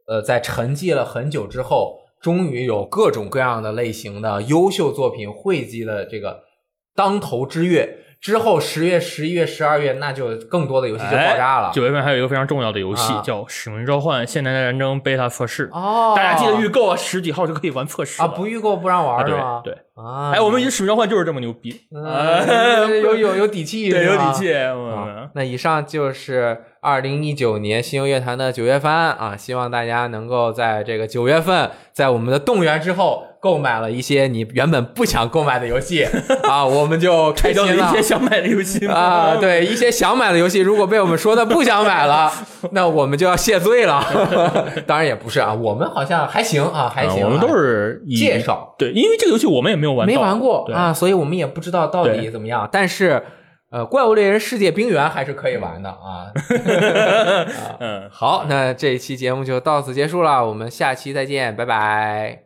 呃，在沉寂了很久之后，终于有各种各样的类型的优秀作品汇集了这个当头之月。之后十月、十一月、十二月，那就更多的游戏就爆炸了。哎九月份还有一个非常重要的游戏、啊叫《使命召唤：现代战争》beta 测试，哦，大家记得预购啊，十几号就可以玩测试啊，不预购不让玩啊是吗？对对，啊，哎，我们《使命召唤》就是这么牛逼，嗯有有有底气，对，有底气。啊嗯，那以上就是二零一九年新游乐坛的九月番啊，希望大家能够在这个九月份，在我们的动员之后，购买了一些你原本不想购买的游戏 啊，我们就开心了了一些想买的游戏啊。对，一些想买的游戏，如果被我们说的不想买了，那我们就要谢罪了。当然也不是啊，我们好像还行啊，还行啊、啊我们都是以介绍。对，因为这个游戏我们也没有玩到，没玩过啊，所以我们也不知道到底怎么样。但是，呃，怪物猎人世界冰原还是可以玩的啊。嗯，好，那这一期节目就到此结束了，我们下期再见，拜拜。